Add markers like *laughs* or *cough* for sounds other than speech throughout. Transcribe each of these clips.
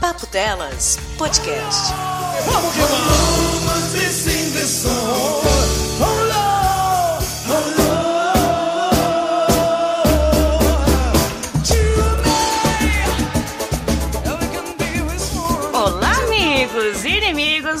Papo Delas Podcast. Vamos que Olá,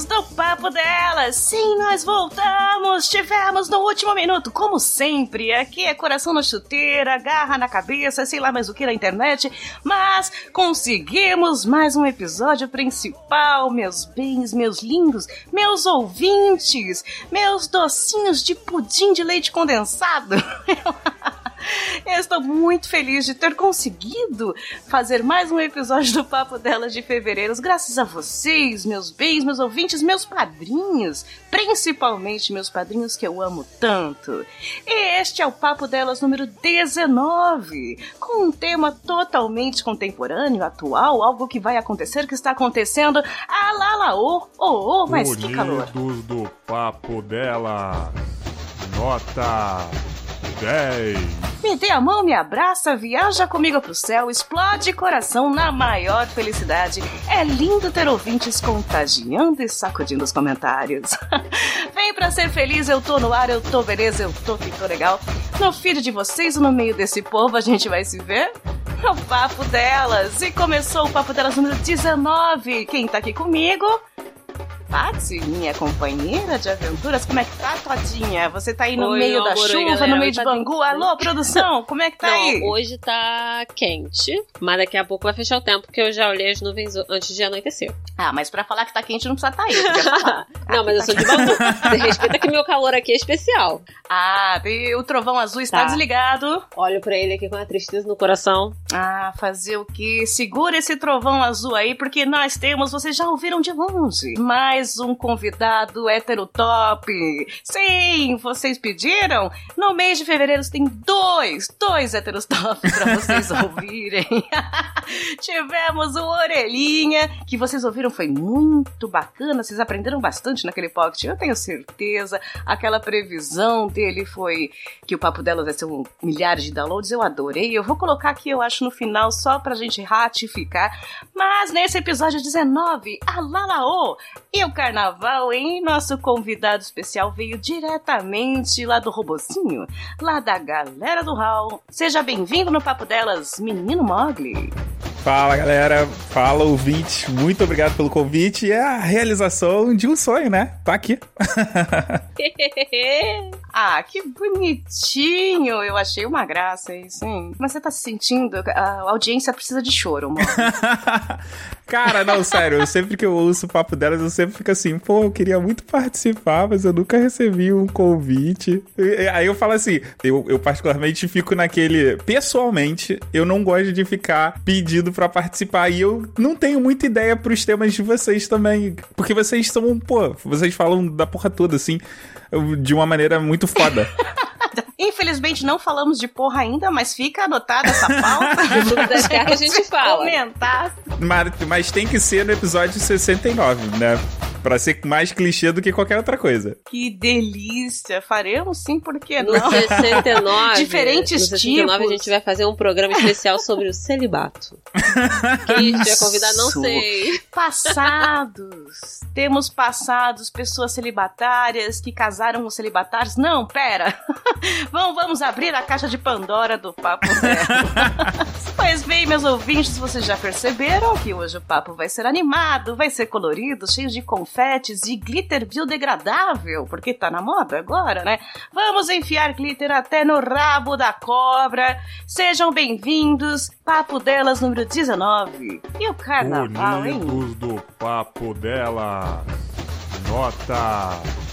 do Papo Delas. Sim, nós voltamos. Tivemos no último minuto, como sempre. Aqui é coração na chuteira, garra na cabeça, sei lá mais o que na internet. Mas conseguimos mais um episódio principal, meus bens, meus lindos, meus ouvintes, meus docinhos de pudim de leite condensado. *laughs* *laughs* Eu estou muito feliz de ter conseguido fazer mais um episódio do Papo Delas de Fevereiro, graças a vocês, meus bens, meus ouvintes, meus padrinhos, principalmente meus padrinhos que eu amo tanto. E este é o Papo Delas número 19, com um tema totalmente contemporâneo, atual, algo que vai acontecer, que está acontecendo. Ah lá lá, oh, oh, oh, mas que calor. Do Papo Dela. Nota 10. Me dê a mão, me abraça, viaja comigo pro céu, explode coração na maior felicidade. É lindo ter ouvintes contagiando e sacudindo os comentários. *laughs* Vem pra ser feliz, eu tô no ar, eu tô beleza, eu tô tô legal. No feed de vocês, no meio desse povo, a gente vai se ver no Papo Delas. E começou o Papo Delas número 19. Quem tá aqui comigo? Patsy, minha companheira de aventuras, como é que tá, Todinha? Você tá aí no Oi, meio da amor, chuva, galera. no meio de Tá Bangu? bem. Alô, produção, como é que tá Não, aí? hoje tá quente, mas daqui a pouco vai fechar o tempo, porque eu já olhei as nuvens antes de anoitecer. Ah, mas pra falar que tá quente não precisa tá aí, falar. *laughs* não, mas eu sou de Bangu. Você *laughs* respeita que meu calor aqui é especial. Ah, e o trovão azul está Tá. desligado. Olho pra ele aqui com a tristeza no coração. Ah, fazer o quê? Segura esse trovão azul aí, porque nós temos, vocês já ouviram de longe, mais um convidado hétero top. Sim, vocês pediram? No mês de fevereiro tem dois, dois héteros top pra vocês *laughs* ouvirem. *laughs* Tivemos o Orelhinha, que vocês ouviram, foi muito bacana, vocês aprenderam bastante naquele pocket, eu tenho certeza. Aquela previsão dele foi que o papo delas vai ser um milhares de downloads, eu adorei. Eu vou colocar aqui, eu acho, no final, só pra gente ratificar. Mas nesse episódio 19, a Lalaô e o carnaval, hein? Nosso convidado especial veio diretamente lá do Robozinho, lá da galera do Hall. Seja bem-vindo no Papo Delas, menino Mogli. Fala galera, fala ouvinte, muito obrigado pelo convite. É a realização de um sonho, né? Tá aqui. *laughs* Ah, que bonitinho! Eu achei uma graça isso, hein? Mas você tá se sentindo? A audiência precisa de choro, amor. *laughs* Cara, não, sério, eu sempre que eu ouço o papo delas, eu sempre fico assim, pô, eu queria muito participar, mas eu nunca recebi um convite. E- Aí eu falo assim, eu, eu particularmente fico naquele. Pessoalmente, eu não gosto de ficar pedindo pra participar. E eu não tenho muita ideia pros temas de vocês também. Porque vocês são, pô, vocês falam da porra toda, assim, de uma maneira muito foda. *laughs* Infelizmente não falamos de porra ainda, mas fica anotada essa pauta. No das cartas a gente fala. Comentar. Mas, mas tem que ser no episódio 69, né? Pra ser mais clichê do que qualquer outra coisa. Que delícia! Faremos sim, por que No não? 69, *laughs* Diferentes no 69 tipos. a gente vai fazer um programa especial sobre o celibato. *laughs* Quem a gente vai convidar, não sei. Passados. Temos passados, pessoas celibatárias que casaram com celibatários. Não, pera. Vamos, vamos abrir a caixa de Pandora do Papo Dela. *laughs* pois bem, meus ouvintes, vocês já perceberam que hoje o papo vai ser animado, vai ser colorido, cheio de confetes e glitter biodegradável, porque tá na moda agora, né? Vamos enfiar glitter até no rabo da cobra. Sejam bem-vindos, Papo Delas número 19. E o carnaval, hein? Unidos do Papo Dela. Nota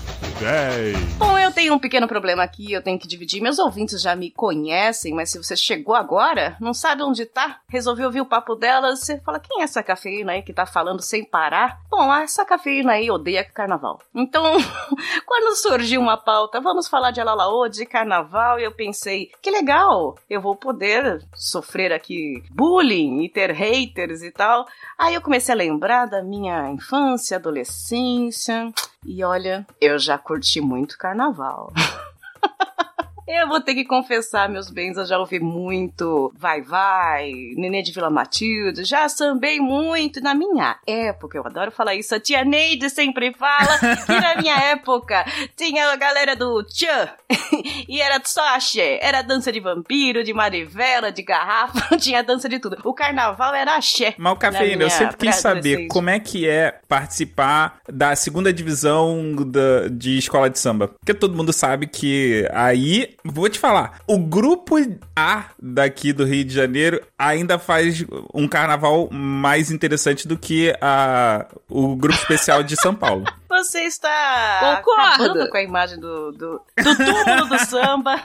10. Bom, eu tenho um pequeno problema aqui, eu tenho que dividir. Meus ouvintes já me conhecem, mas se você chegou agora, não sabe onde tá, resolveu ouvir o papo delas, você fala, quem é essa cafeína aí que tá falando sem parar? Bom, essa cafeína aí odeia carnaval. Então, *laughs* quando surgiu uma pauta, vamos falar de Alalaô, de carnaval, eu pensei, que legal, eu vou poder sofrer aqui bullying e ter haters e tal. Aí eu comecei a lembrar da minha infância, adolescência, e olha, eu já curti muito carnaval. *laughs* Eu vou ter que confessar, meus bens, eu já ouvi muito Vai Vai, Nenê de Vila Matilde, já sambei muito. Na minha época, eu adoro falar isso, a tia Neide sempre fala que na minha *laughs* época tinha a galera do Tchan *laughs* e era só axé. Era dança de vampiro, de marivela, de garrafa, *laughs* tinha dança de tudo. O carnaval era axé. Mas o Cafeína, eu sempre quis saber como é que é participar da segunda divisão da, de escola de samba. Porque todo mundo sabe que aí, vou te falar, o grupo A daqui do Rio de Janeiro ainda faz um carnaval mais interessante do que a, o grupo especial de São Paulo. *laughs* Você está Concordo. acabando com a imagem do, do, do túmulo do samba.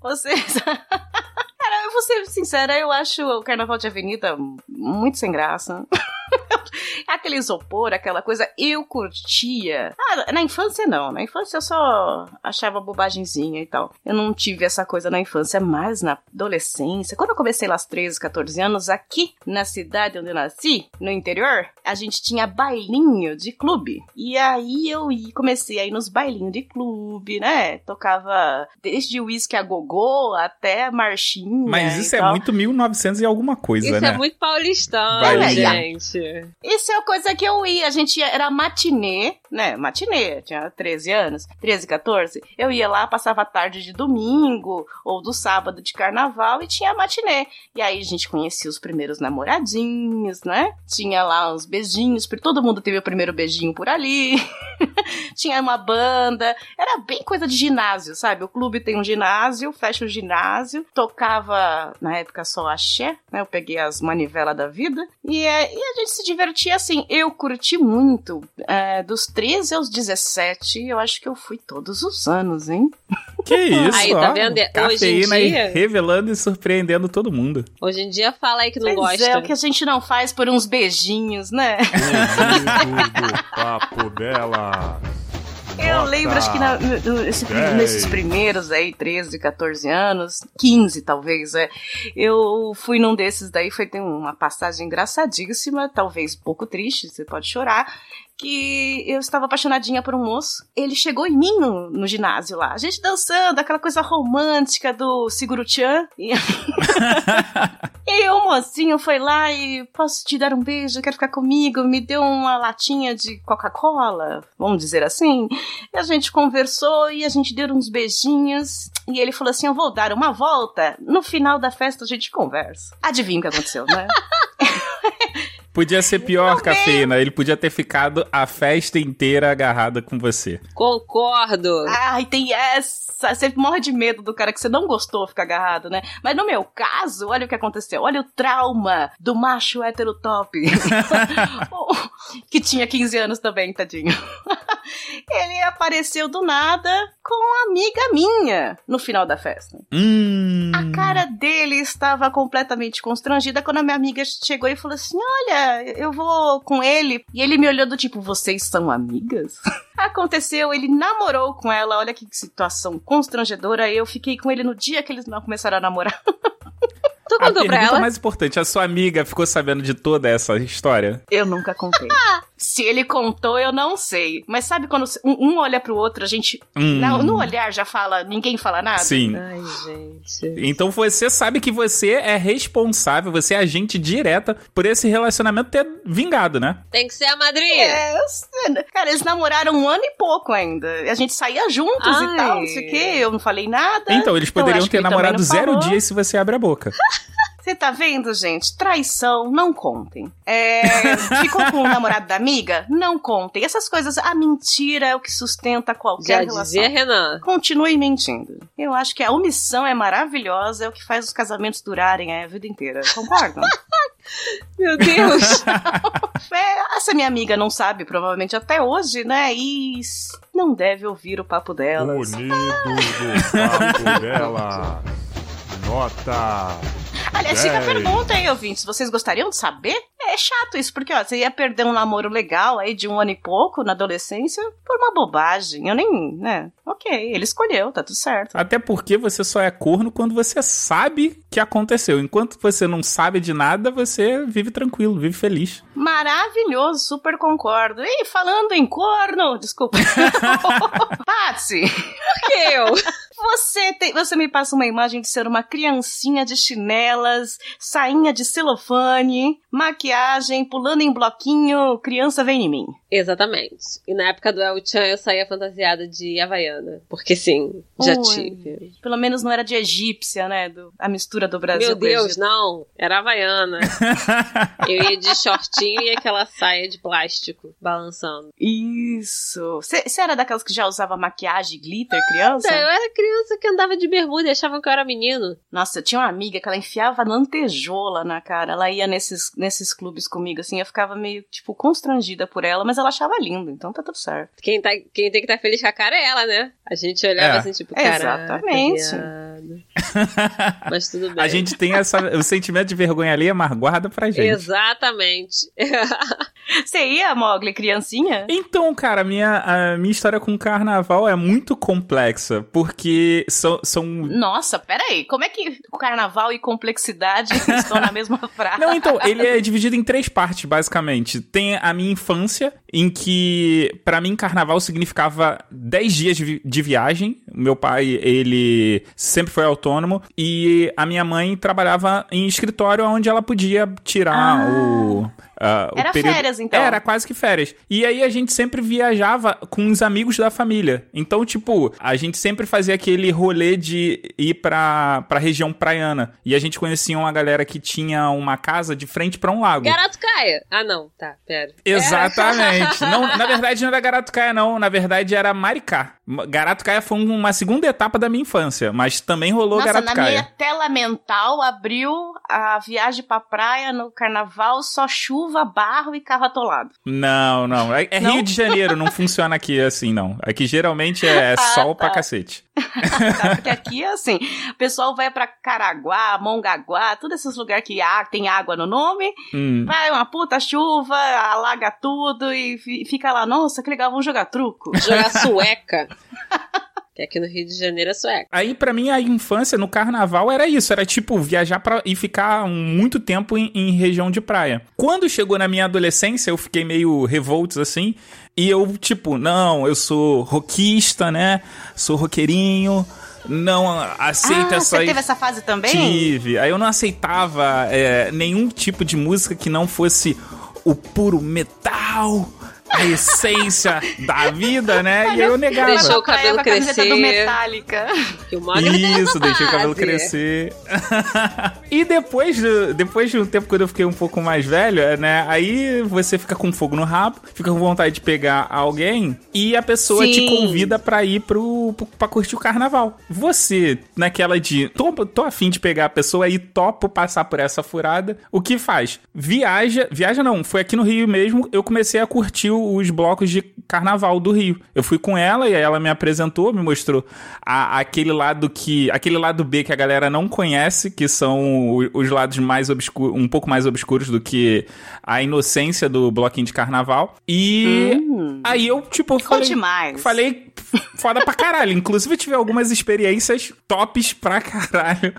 Você está... *laughs* Cara, eu vou ser sincera, eu acho o Carnaval de Avenida muito sem graça. *laughs* Aquele isopor, aquela coisa, eu curtia. Ah, na infância não, na infância eu só achava bobagemzinha e tal. Eu não tive essa coisa na infância, mas na adolescência, quando eu comecei lá aos 13, 14 anos, aqui na cidade onde eu nasci, no interior, a gente tinha bailinho de clube. E aí eu ia, comecei a ir nos bailinhos de clube, né? Tocava desde uísque a gogô até marchinha. Mas isso é tal. muito 1900 e alguma coisa, Isso né? é muito paulistano, Bailinho. gente. Isso é a coisa que eu ia. A gente ia, era matinê, né? Matinê, tinha 13 anos, 13, 14. Eu ia lá, passava a tarde de domingo ou do sábado de carnaval e tinha matinê. E aí a gente conhecia os primeiros namoradinhos, né? Tinha lá uns beijinhos, porque todo mundo teve o primeiro beijinho por ali. *laughs* tinha uma banda. Era bem coisa de ginásio, sabe? O clube tem um ginásio, fecha o ginásio. Tocava, na época, só axé, né? Eu peguei as manivelas da vida. E, é, e a gente se divertia assim. Eu curti muito. É, dos 13 aos 17, eu acho que eu fui todos os anos, hein? Que *laughs* isso, Aí, tá ó. vendo? Hoje em dia- revelando e surpreendendo todo mundo. Hoje em dia fala aí que não Pois gosta. é, o que a gente não faz por uns beijinhos, né? Ouvido do papo dela. Eu lembro, acho que na- nesses primeiros aí, 13, 14 anos, 15 talvez, é. Eu fui num desses daí, foi ter uma passagem engraçadíssima, talvez um pouco triste, você pode chorar, que eu estava apaixonadinha por um moço. Ele chegou em mim no, no ginásio lá, a gente dançando, aquela coisa romântica do Siguro-chan. E... *laughs* E o mocinho foi lá e posso te dar um beijo, quer ficar comigo? Me deu uma latinha de Coca-Cola, vamos dizer assim. E a gente conversou e a gente deu uns beijinhos. E ele falou assim: Eu vou dar uma volta. No final da festa a gente conversa. Adivinha o que aconteceu, né? *laughs* Podia ser pior, Cafeína. Ele podia ter ficado a festa inteira agarrada com você. Concordo. Ai, tem essa. Você morre de medo do cara que você não gostou ficar agarrado, né? Mas no meu caso, olha o que aconteceu. Olha o trauma do macho hétero top. *laughs* *laughs* que tinha 15 anos também, tadinho. *laughs* Ele apareceu do nada com uma amiga minha no final da festa. Hum. A cara dele estava completamente constrangida quando a minha amiga chegou e falou assim: Olha, eu vou com ele. E ele me olhou do tipo: Vocês são amigas? *laughs* Aconteceu, ele namorou com ela. Olha que situação constrangedora. Eu fiquei com ele no dia que eles não começaram a namorar. *laughs* Tu A contou pra pergunta ela? mais importante, a sua amiga ficou sabendo de toda essa história? Eu nunca contei. *laughs* Se ele contou, eu não sei. Mas sabe quando um, um olha pro outro, a gente. Hum. No, no olhar já fala, ninguém fala nada? Sim. Ai, gente. Então você sabe que você é responsável, você é agente direta por esse relacionamento ter vingado, né? Tem que ser a madrinha. É, eu sei. cara, eles namoraram um ano e pouco ainda. A gente saía juntos Ai. e tal, não sei o quê. Eu não falei nada. Então, eles Eu poderiam que ter namorado zero dias se você abre a boca. *laughs* Você tá vendo, gente? Traição, não contem. É, *laughs* ficou com o namorado da amiga? Não contem. Essas coisas, a mentira é o que sustenta qualquer Já relação. dizia Renan. Continue mentindo. Eu acho que a omissão é maravilhosa, é o que faz os casamentos durarem a vida inteira. Concordam? *laughs* Meu Deus. *laughs* É, essa minha amiga não sabe, provavelmente até hoje, né? E não deve ouvir o papo delas. Unido do papo dela. Nota. Aliás, fica a Dez. pergunta aí, ouvintes. Vocês gostariam de saber? É chato isso, porque ó, você ia perder um namoro legal aí de um ano e pouco na adolescência por uma bobagem. Eu nem, né? Ok, ele escolheu, tá tudo certo. Até porque você só é corno quando você sabe que aconteceu. Enquanto você não sabe de nada, você vive tranquilo, vive feliz. Maravilhoso, super concordo. E falando em corno, desculpa. *laughs* *laughs* Patsy, Eu. Você, tem, você me passa uma imagem de ser uma criancinha de chinelas, sainha de celofane, maquiagem, pulando em bloquinho, criança vem em mim. Exatamente. E na época do El Chan eu saía fantasiada de Havaiana. Porque sim, já Ui. tive. Pelo menos não era de egípcia, né? Do, a mistura do Brasil Meu Deus, não. Era Havaiana. *laughs* eu ia de shortinho e aquela saia de plástico balançando. Isso. Você era daquelas que já usava maquiagem e glitter, criança? Eu era criança que andava de bermuda e achavam que eu era menino. Nossa, eu tinha uma amiga que ela enfiava lantejola na cara. Ela ia nesses, nesses clubes comigo, assim, eu ficava meio, tipo, constrangida por ela, mas ela achava lindo, então tá tudo certo. Quem, tá, quem tem que estar feliz com a cara é ela, né? A gente olhava É. assim, tipo, cara. Exatamente. *laughs* Mas tudo bem. A gente tem essa, o sentimento de vergonha ali, mas guarda pra gente. Exatamente. *laughs* Você ia, Mogli, criancinha? Então, cara, minha, a minha história com carnaval é muito complexa, porque são, são Nossa, peraí, como é que carnaval e complexidade *laughs* estão na mesma frase? Não, então, ele é dividido em três partes, basicamente. Tem a minha infância, em que, pra mim, carnaval significava 10 dias de, vi- de viagem. Meu pai, ele sempre foi autônomo. E a minha mãe trabalhava em escritório onde ela podia tirar Ah. o. o Era período- férias, então. Era quase que férias. E aí a gente sempre viajava com os amigos da família. Então, tipo, a gente sempre fazia aquele rolê de ir pra, pra região praiana. E a gente conhecia uma galera que tinha uma casa de frente pra um lago. Garoto Caia. Ah, não. Tá, pera. Exatamente. Não, na verdade, não era Garatucaia, não. Na verdade, era Maricá. Garatucaia foi uma segunda etapa da minha infância, mas também rolou Nossa, na Garatucaia. minha tela mental abriu a viagem pra praia no carnaval, só chuva, barro e carro atolado. Não, não. É, é Não? Rio de Janeiro, não funciona aqui assim, não. Aqui geralmente é *laughs* sol pra tá. cacete. *laughs* Tá? Porque aqui é assim, o pessoal vai pra Caraguá, Mongaguá, todos esses lugares que há- tem água no nome, Hum. vai uma puta chuva, alaga tudo e fi- fica lá, nossa, que legal, vamos jogar truco. Jogar sueca. *laughs* que aqui no Rio de Janeiro é sueca. Aí, pra mim, a infância no carnaval era isso. Era tipo viajar pra, e ficar muito tempo em, em região de praia. Quando chegou na minha adolescência, eu fiquei meio revoltos assim. E eu, tipo, não, eu sou rockista, né? Sou roqueirinho. Não aceito ah, essa. você teve essa fase também? Tive. Aí eu não aceitava é, nenhum tipo de música que não fosse o puro metal, a essência da vida, né? E eu negava. Deixou o cabelo crescer. do Metallica. Que o Mogli tem essa Isso, deixei o cabelo fase. crescer. *laughs* e depois, do, depois de um tempo, quando eu fiquei um pouco mais velho, né? Aí você fica com fogo no rabo, fica com vontade de pegar alguém e a pessoa te Sim. convida pra ir pro, pro, pra curtir o carnaval. Você, naquela de tô, tô afim de pegar a pessoa e topo passar por essa furada, o que faz? Viaja, viaja não, foi aqui no Rio mesmo, eu comecei a curtir os blocos de carnaval do Rio. Eu fui com ela e aí ela me apresentou, me mostrou a- aquele lado que, aquele lado B que a galera não conhece, que são os lados mais obscuros, um pouco mais obscuros do que a inocência do bloquinho de carnaval. E Hum. aí eu, tipo, Conte falei, mais. falei foda pra caralho. Inclusive, eu tive algumas experiências tops pra caralho.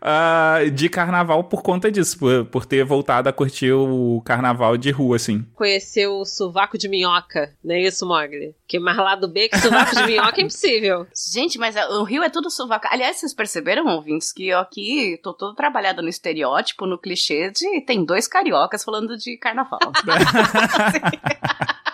Ah, de carnaval por conta disso, por, por ter voltado a curtir o carnaval de rua, assim. Conheceu o sovaco de minhoca, não é isso, Mogli? Que mais lá do B que sovaco de minhoca é impossível. *laughs* Gente, mas a- o Rio é tudo sovaco. Aliás, vocês perceberam, ouvintes, que eu aqui tô todo trabalhado no estereótipo, no clichê de tem dois cariocas falando de carnaval. *laughs* *laughs*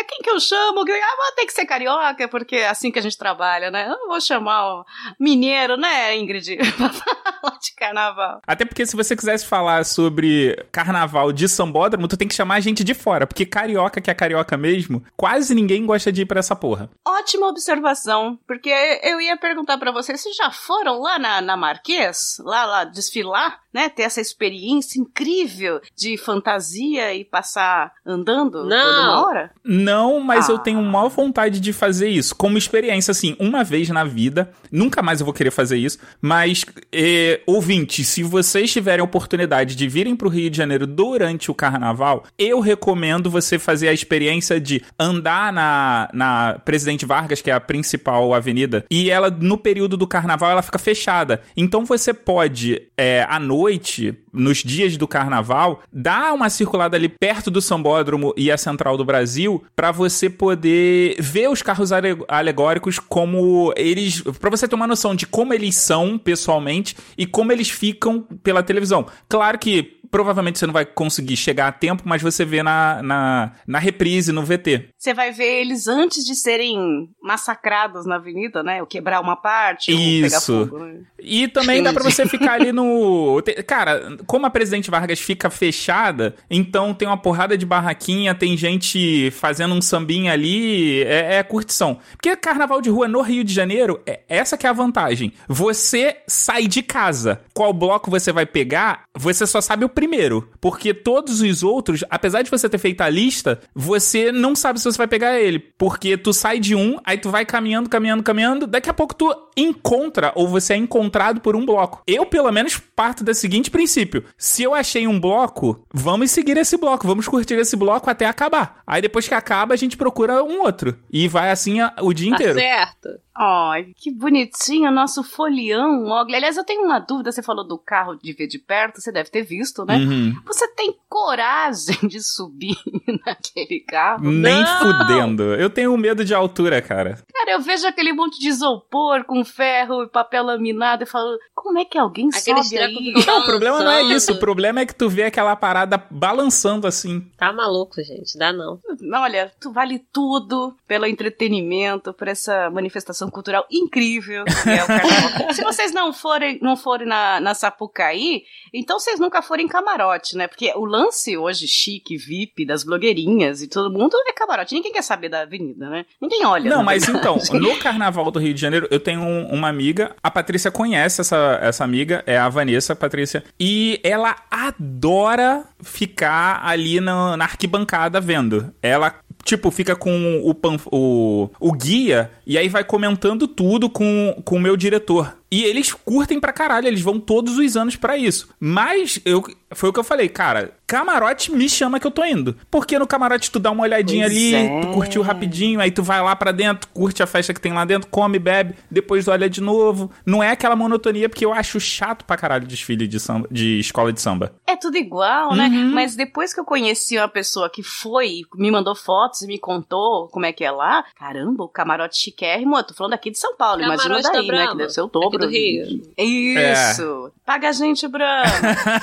É, quem que eu chamo? Ah, mas tem que ser carioca, porque é assim que a gente trabalha, né? Eu não vou chamar o mineiro, né, Ingrid? *laughs* pra falar de carnaval. Até porque se você quisesse falar sobre carnaval de sambódromo, tu tem que chamar a gente de fora, porque carioca, que é carioca mesmo, quase ninguém gosta de ir pra essa porra. Ótima observação, porque eu ia perguntar pra vocês, vocês já foram lá na, na Marquês, lá, lá desfilar, né? Ter essa experiência incrível de fantasia e passar andando Não. toda uma hora? Não, mas Ah. eu tenho maior vontade de fazer isso. Como experiência, assim, uma vez na vida. Nunca mais eu vou querer fazer isso. Mas, eh, ouvintes, se vocês tiverem a oportunidade de virem pro Rio de Janeiro durante o carnaval, eu recomendo você fazer a experiência de andar na, na Presidente Vargas, que é a principal avenida, e ela, no período do carnaval, ela fica fechada. Então você pode, eh, à noite, nos dias do carnaval, dar uma circulada ali perto do Sambódromo e a Central do Brasil pra você poder ver os carros ale- alegóricos como eles. Pra você ter uma noção de como eles são pessoalmente e como eles ficam pela televisão. Claro que. Provavelmente você não vai conseguir chegar a tempo, mas você vê na, na, na reprise, no VT. Você vai ver eles antes de serem massacrados na avenida, né? Ou quebrar uma parte, ou pegar Isso. fogo. né? E também dá pra você ficar ali no. *laughs* Cara, como a Presidente Vargas fica fechada, então tem uma porrada de barraquinha, tem gente fazendo um sambinha ali, é, é curtição. Porque carnaval de rua no Rio de Janeiro, é, essa que é a vantagem. Você sai de casa. Qual bloco você vai pegar, você só sabe o primeiro. Porque todos os outros, apesar de você ter feito a lista, você não sabe se você vai pegar ele. Porque tu sai de um, aí tu vai caminhando, caminhando, caminhando, daqui a pouco tu encontra ou você é encontrado por um bloco. Eu, pelo menos, parto do seguinte princípio: se eu achei um bloco, vamos seguir esse bloco, vamos curtir esse bloco até acabar. Aí depois que acaba, a gente procura um outro. E vai assim a- o dia Tá inteiro. certo. Ai, que bonitinho, nosso folião, Mogli. Aliás, eu tenho uma dúvida, você falou do carro de ver de perto, você deve ter visto, né? Uhum. Você tem coragem de subir *laughs* naquele carro? Nem Não! fudendo. Eu tenho medo de altura, cara. Cara, eu vejo aquele monte de isopor com ferro e papel laminado e falo, como é que alguém Aqueles sobe aí? Não, o problema não é isso. O problema é que tu vê aquela parada balançando assim. Tá maluco, gente. Dá não. Olha, tu vale tudo pelo entretenimento, por essa manifestação cultural incrível que é o carnaval. *laughs* Se vocês não forem, não forem na, na Sapucaí, então vocês nunca forem em camarote, né? Porque o lance hoje chique, VIP, das blogueirinhas e todo mundo é camarote. Ninguém quer saber da avenida, né? Ninguém olha. Não, na mas verdade. então, *laughs* no Carnaval do Rio de Janeiro, eu tenho um- uma amiga, a Patrícia conhece essa, essa amiga, é a Vanessa Patrícia, e ela adora ficar ali na, na arquibancada vendo. Ela, tipo, fica com o, o, o guia e aí vai comentando tudo com, com o meu diretor. E eles curtem pra caralho, eles vão todos os anos pra isso. Mas eu, foi o que eu falei, cara, camarote me chama que eu tô indo. Porque no camarote tu dá uma olhadinha Pois ali, é. tu curtiu rapidinho, aí tu vai lá pra dentro, curte a festa que tem lá dentro, come, bebe, depois olha de novo. Não é aquela monotonia, porque eu acho chato pra caralho desfile de, samba, de escola de samba. É tudo igual, né? Uhum. Mas depois que eu conheci uma pessoa que foi, me mandou fotos e me contou como é que é lá, caramba, o camarote chiquérrimo, eu tô falando aqui de São Paulo, imagina Camarote da daí, né? Brahma, Que deve ser o aqui dobro. Do Rio. Isso! Paga a gente, Brahma!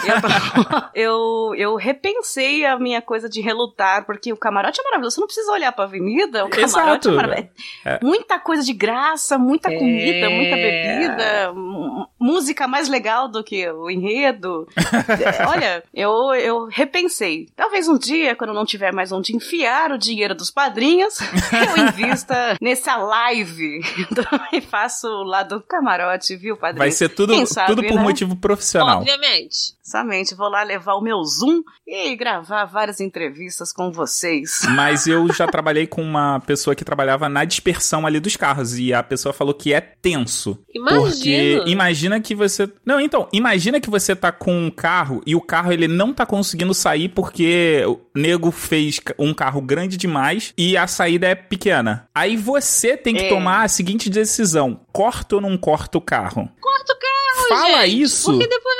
*laughs* eu, eu repensei a minha coisa de relutar, porque o camarote é maravilhoso, você não precisa olhar pra avenida, o camarote Exato. é maravilhoso. É. Muita coisa de graça, muita É. comida, muita bebida, música mais legal do que o enredo. *laughs* Olha, eu, eu repensei. Talvez um dia, quando eu não tiver mais onde enfiar o dinheiro dos padrinhos, *laughs* eu invista nessa live *laughs* e faço lá do camarote, viu, padrinho? Vai ser tudo, sabe, tudo por né? motivo profissional. Obviamente. Exatamente, vou lá levar o meu Zoom e gravar várias entrevistas com vocês. *laughs* Mas eu já trabalhei com uma pessoa que trabalhava na dispersão ali dos carros. E a pessoa falou que é tenso. Imagina. Porque imagina que você. Não, então, imagina que você tá com um carro e o carro ele não tá conseguindo sair porque o nego fez um carro grande demais e a saída é pequena. Aí você tem que É. tomar a seguinte decisão: corta ou não corta o carro? Corta o carro, Fala gente. isso. Porque depois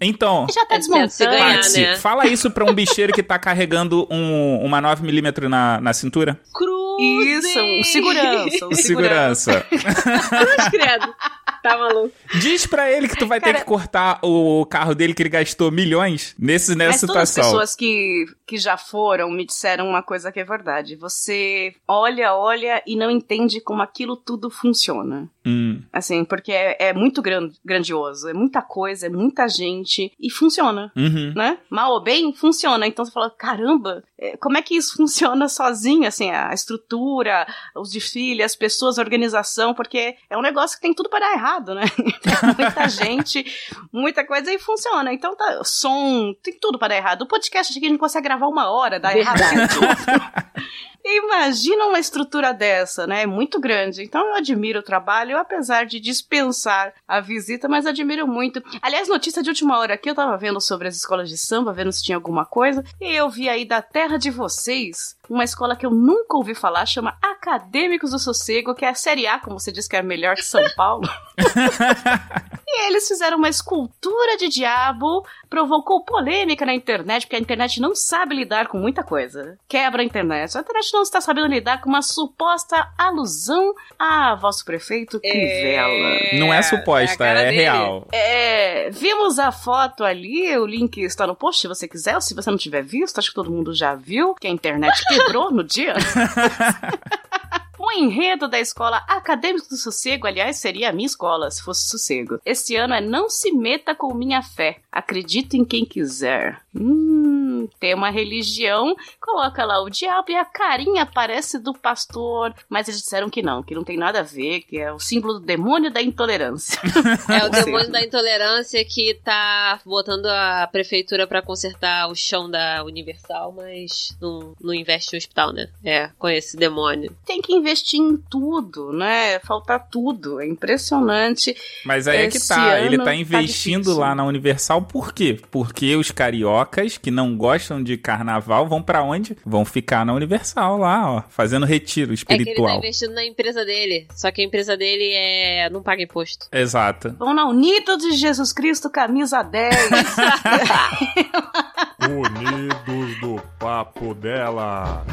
Então. Já tá desmontando. Patsy, né? fala isso pra um bicheiro que tá carregando um, uma 9mm na, na cintura. cruz. Isso, um segurança, um segurança. *laughs* Segurança. Cruz, credo. Tá maluco. Diz pra ele que tu vai ter Cara- que cortar o carro dele que ele gastou milhões nesse, nessa Mas todas as situação. pessoas que, que já foram me disseram uma coisa que é verdade. Você olha, olha e não entende como aquilo tudo funciona. Hum, Assim, porque é, é muito gran- grandioso, é muita coisa, é muita gente e funciona. uhum. Né? Mal ou bem, funciona. Então você fala, caramba, é, como é que isso *laughs* funciona sozinho? Assim, a estrutura, os desfiles, as pessoas, a organização, porque é um negócio que tem tudo para dar errado, né? Tem *laughs* muita gente, muita coisa e funciona. Então tá, som, tem tudo para dar errado. O podcast aqui a gente consegue gravar uma hora, dá errado. *laughs* Imagina uma estrutura dessa, né? É muito grande. Então eu admiro o trabalho, apesar de dispensar a visita, mas admiro muito. Aliás, notícia de última hora aqui, eu tava vendo sobre as escolas de samba, vendo se tinha alguma coisa, e eu vi aí da terra de vocês uma escola que eu nunca ouvi falar, chama Acadêmicos do Sossego, que é a Série A, como você disse que é melhor que São Paulo. *laughs* E eles fizeram uma escultura de diabo, provocou polêmica na internet, porque a internet não sabe lidar com muita coisa. Quebra a internet. A internet não está sabendo lidar com uma suposta alusão a vosso prefeito Crivella. Não é suposta, é, dele. real. É, vimos a foto ali, o link está no post se você quiser, ou se você não tiver visto, acho que todo mundo já viu, que a internet *laughs* quebrou no dia. O *laughs* enredo da escola Acadêmico do Sossego, aliás, seria a minha escola, se fosse sossego. Este ano é Não se meta com minha fé. Acredito em quem quiser. Hum, tem uma religião, coloca lá o diabo e a carinha parece do pastor. Mas eles disseram que não, que não tem nada a ver, que é o símbolo do demônio da intolerância. *laughs* É o demônio da intolerância que tá botando a prefeitura pra consertar o chão da Universal, mas não, não investe no hospital, né? É, com esse demônio. Tem que investir em tudo, né? Falta tudo. É impressionante. Mas aí é que Esse tá, ele tá tá investindo difícil. lá na Universal por quê? Porque os cariocas que não gostam de carnaval vão pra onde? Vão ficar na Universal lá, ó, fazendo retiro É que ele tá espiritual. investindo na empresa dele. Só que a empresa dele é não paga imposto. Exato. Vão na Unido de Jesus Cristo, camisa 10. Unidos do papo dela.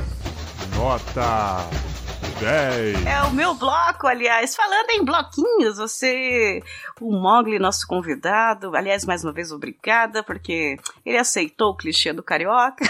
Nota 10. É o meu bloco, aliás. Falando em bloquinhos, você, o Mogli, nosso convidado, aliás, mais uma vez, obrigada, porque ele aceitou o clichê do carioca.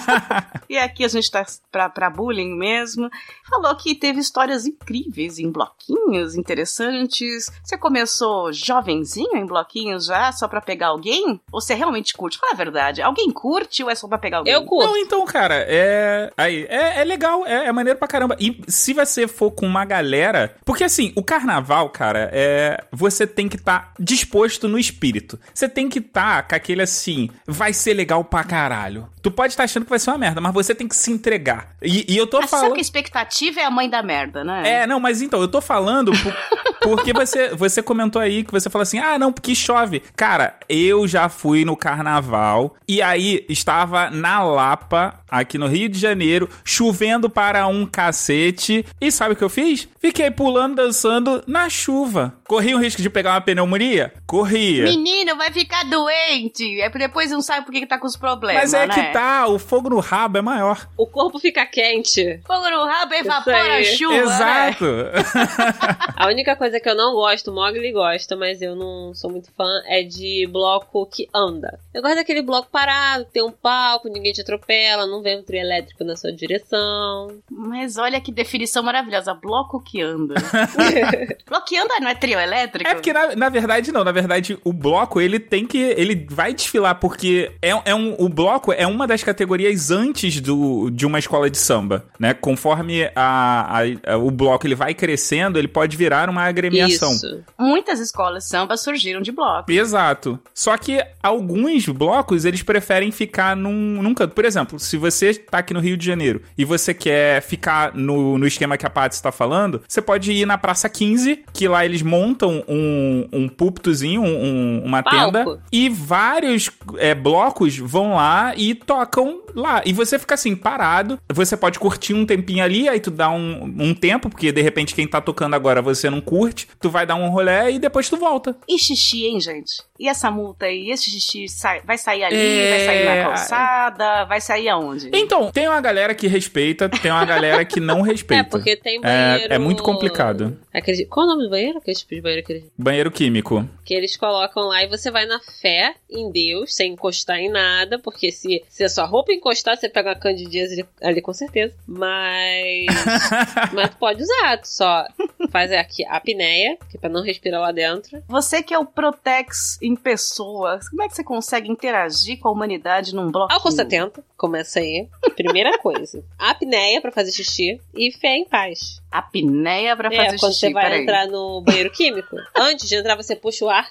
*laughs* e aqui a gente tá pra, pra bullying mesmo. Falou que teve histórias incríveis em bloquinhos, interessantes. Você começou jovenzinho em bloquinhos já, só pra pegar alguém? Ou você realmente curte? Fala a verdade. Alguém curte ou é só pra pegar alguém? Eu curto. Não, então, cara, é. Aí, é, é legal, é, é maneiro pra caramba. E se você for com uma galera. Porque assim, o carnaval, cara, é. Você tem que estar disposto no espírito. Você tem que estar com aquele assim. Vai ser legal pra caralho. Tu pode estar achando que vai ser uma merda, mas você tem que se entregar. E, e eu tô Só falando. que a expectativa é a mãe da merda, né? É, não, mas então, eu tô falando por- *laughs* porque você, você comentou aí que você falou assim: ah, não, porque chove. Cara, eu já fui no carnaval e aí estava na Lapa, aqui no Rio de Janeiro, chovendo para um cacete. E sabe o que eu fiz? Fiquei pulando, dançando na chuva. Corri o risco de pegar uma pneumonia? Corria. Menino, vai ficar doente. É depois não sabe por que, que tá com os problemas. Mas é né? que tá, o fogo no rabo é maior. O corpo fica quente. Fogo no rabo evapora a chuva. né? Exato. *laughs* A única coisa que eu não gosto, o Mogli gosta, mas eu não sou muito fã, é de bloco que anda. Eu gosto daquele bloco parado, tem um palco, ninguém te atropela, não vem um trio elétrico na sua direção. Mas olha que definição maravilhosa. Bloco que anda. *laughs* bloco que anda não é trio elétrico? É porque, na, na verdade, não. Na verdade, o bloco, ele tem que... Ele vai desfilar, porque é, é um, o bloco é uma das categorias antes do, de uma escola de samba, né? Conforme a, a- a- o bloco ele vai crescendo, ele pode virar uma agremiação. Isso. Muitas escolas samba surgiram de bloco. Exato. Só que alguns blocos, eles preferem ficar num, num canto. Por exemplo, se você tá aqui no Rio de Janeiro e você quer ficar no, no esquema que a Paty está falando, você pode ir na Praça 15, que lá eles montam um, um púlpitozinho, um- um- uma Palco. tenda, e vários é, blocos vão lá e tocam lá. E você fica assim, parado. Você pode curtir um tempinho ali, aí tu dá um, um tempo, porque de repente quem tá tocando agora você não curte, tu vai dar um rolê e depois tu volta. E xixi, hein, gente? E essa multa aí? Esse xixi sai- vai sair ali? É. Vai sair na calçada? Vai sair aonde? Então, tem uma galera que respeita, tem uma galera que não *laughs* respeita. É, porque tem banheiro. É, é muito complicado. Aquele... Qual o nome do banheiro? Aquele tipo de banheiro que eles... Banheiro químico. que eles colocam lá e você vai na fé em Deus, sem encostar em nada, porque se, se a sua roupa encostar, você pega uma candidíase ali, ali com certeza. Mas. *laughs* mas tu pode usar, tu só faz aqui a apneia, que é pra não respirar lá dentro. Você que é o Protex em pessoa, como é que você consegue interagir com a humanidade num bloco? Álcool 70, começa aí. Primeira coisa. *laughs* Apneia pra fazer xixi e fé em paz. Apneia pra É, fazer quando xixi, você vai peraí. entrar no banheiro químico, *laughs* antes de entrar, você puxa o ar.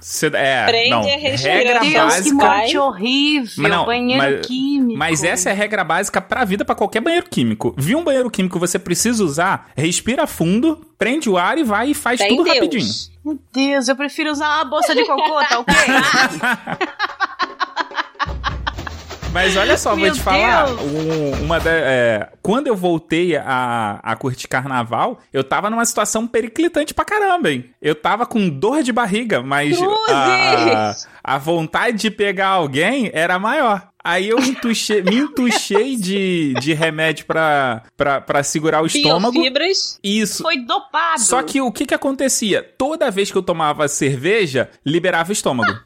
Cê- é, Prende não. a Regra. Deus, que básica. morte horrível. Mas não, banheiro mas- químico. Mas essa é a regra básica pra vida, pra qualquer banheiro químico. Viu um banheiro químico que você precisa usar, respira fundo, prende o ar e vai e faz Fé em tudo Deus. rapidinho. Meu Deus, eu prefiro usar uma bolsa de cocô, tá ok? *laughs* *laughs* Mas olha só, vou Meu te falar. Um- uma da- é, quando eu voltei a, a curtir carnaval, eu tava numa situação periclitante pra caramba, hein? Eu tava com dor de barriga, mas a, Cruzes! a vontade de pegar alguém era maior. Aí eu entuchei, me entuchei de, de remédio pra, pra, pra segurar o estômago. Biofibras. Isso. Foi dopado. Só que o que que acontecia? Toda vez que eu tomava cerveja, liberava o estômago.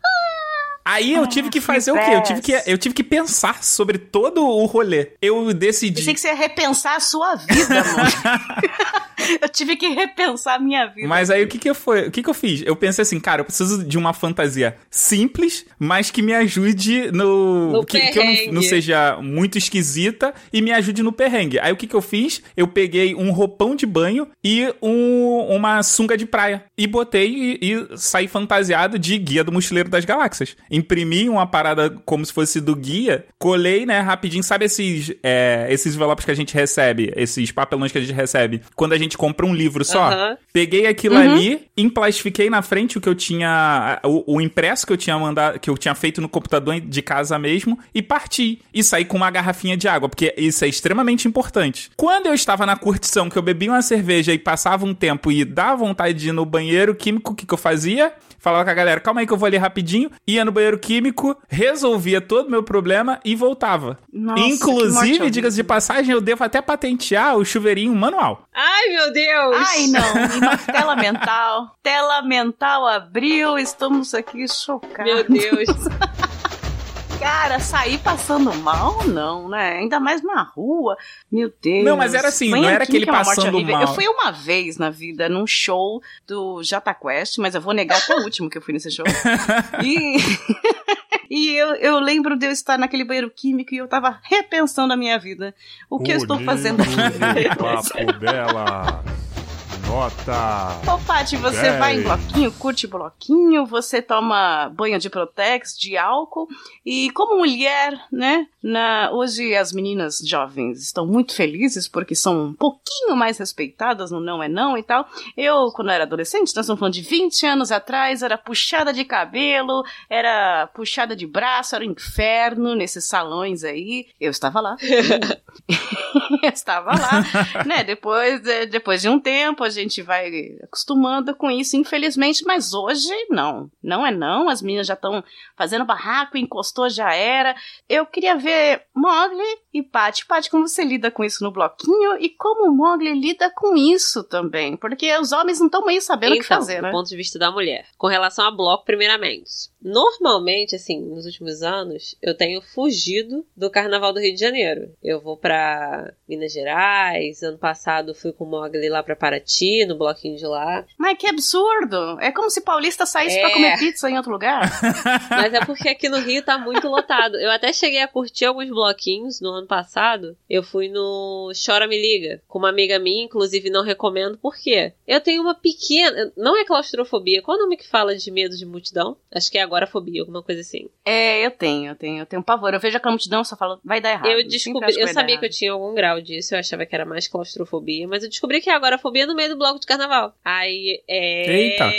Aí eu tive que fazer o quê? Eu tive que, eu tive que pensar sobre todo o rolê. Eu decidi. Pensei que você ia repensar a sua vida, amor. *laughs* eu tive que repensar a minha vida. Mas aí o que que eu foi? O que que eu fiz? Eu pensei assim, cara, eu preciso de uma fantasia simples, mas que me ajude no, No que, que eu não, não seja muito esquisita e me ajude no perrengue. Aí o que que eu fiz? Eu peguei um roupão de banho e um, uma sunga de praia e botei e, e saí fantasiado de guia do mochileiro das galáxias. Imprimi uma parada como se fosse do guia, colei, né, rapidinho, sabe esses é, esses envelopes que a gente recebe, esses papelões que a gente recebe quando a gente compra um livro só? Aham. Peguei aquilo ali, emplastifiquei na frente o que eu tinha. O, o impresso que eu tinha mandado, que eu tinha feito no computador de casa mesmo, e parti. E saí com uma garrafinha de água, porque isso é extremamente importante. Quando eu estava na curtição, que eu bebia uma cerveja e passava um tempo e dava vontade de ir no banheiro químico, o que, que eu fazia? Falava com a galera, calma aí que eu vou ali rapidinho. Ia no banheiro químico, resolvia todo o meu problema e voltava. Nossa, Inclusive, diga-se de passagem, eu devo até patentear o chuveirinho manual. Ai, meu Deus! Ai, não. *laughs* Uma tela mental. Tela mental abriu. Estamos aqui chocados. Meu Deus. *laughs* Cara, sair passando mal, não, né? Ainda mais na rua. Meu Deus. Não, mas era assim, não era aquele é passando mal. Eu fui uma vez na vida num show do Jota Quest, mas eu vou negar até o último que eu fui nesse show. *laughs* E. *laughs* E eu, eu lembro de eu estar naquele banheiro químico e eu tava repensando a minha vida. O que eu estou fazendo aqui? O papo *laughs* dela. Nota. Ô, Paty, você Dez. vai em bloquinho, curte bloquinho, você toma banho de Protex, de álcool. E como mulher, né? Na, hoje as meninas jovens estão muito felizes porque são um pouquinho mais respeitadas no não é não e tal. Eu, quando era adolescente, nós estamos falando de 20 anos atrás, era puxada de cabelo, era puxada de braço, era um inferno nesses salões aí. Eu estava lá. *laughs* *laughs* eu estava lá, né? Depois, eh, depois de um tempo, a gente vai acostumando com isso, infelizmente, mas hoje não. Não é não, as meninas já estão fazendo barraco, encostou, já era. Eu queria ver Mogli e Paty. Paty, como você lida com isso no bloquinho e como o Mogli lida com isso também? Porque os homens não estão meio sabendo o que então, fazer, do né? ponto de vista da mulher. Com relação a bloco, primeiramente. Normalmente, assim, nos últimos anos, eu tenho fugido do Carnaval do Rio de Janeiro. Eu vou pra Minas Gerais, ano passado fui com o Mogli lá pra Paraty, no bloquinho de lá. Mas que absurdo! É como se paulista saísse É. pra comer pizza em outro lugar. *laughs* Mas é porque aqui no Rio tá muito lotado. Eu até cheguei a curtir alguns bloquinhos no ano passado. Eu fui no Chora Me Liga com uma amiga minha, inclusive não recomendo por quê? Eu tenho uma pequena. Não é claustrofobia. Qual é o nome que fala de medo de multidão? Acho que é agorafobia, alguma coisa assim. É, eu tenho, eu tenho, eu tenho pavor. Eu vejo aquela multidão e só falo, vai dar errado. eu descobri. Eu sabia que eu tinha algum grau disso. Eu achava que era mais claustrofobia. Mas eu descobri que é agorafobia no meio do bloco de carnaval. Aí, é. Eita.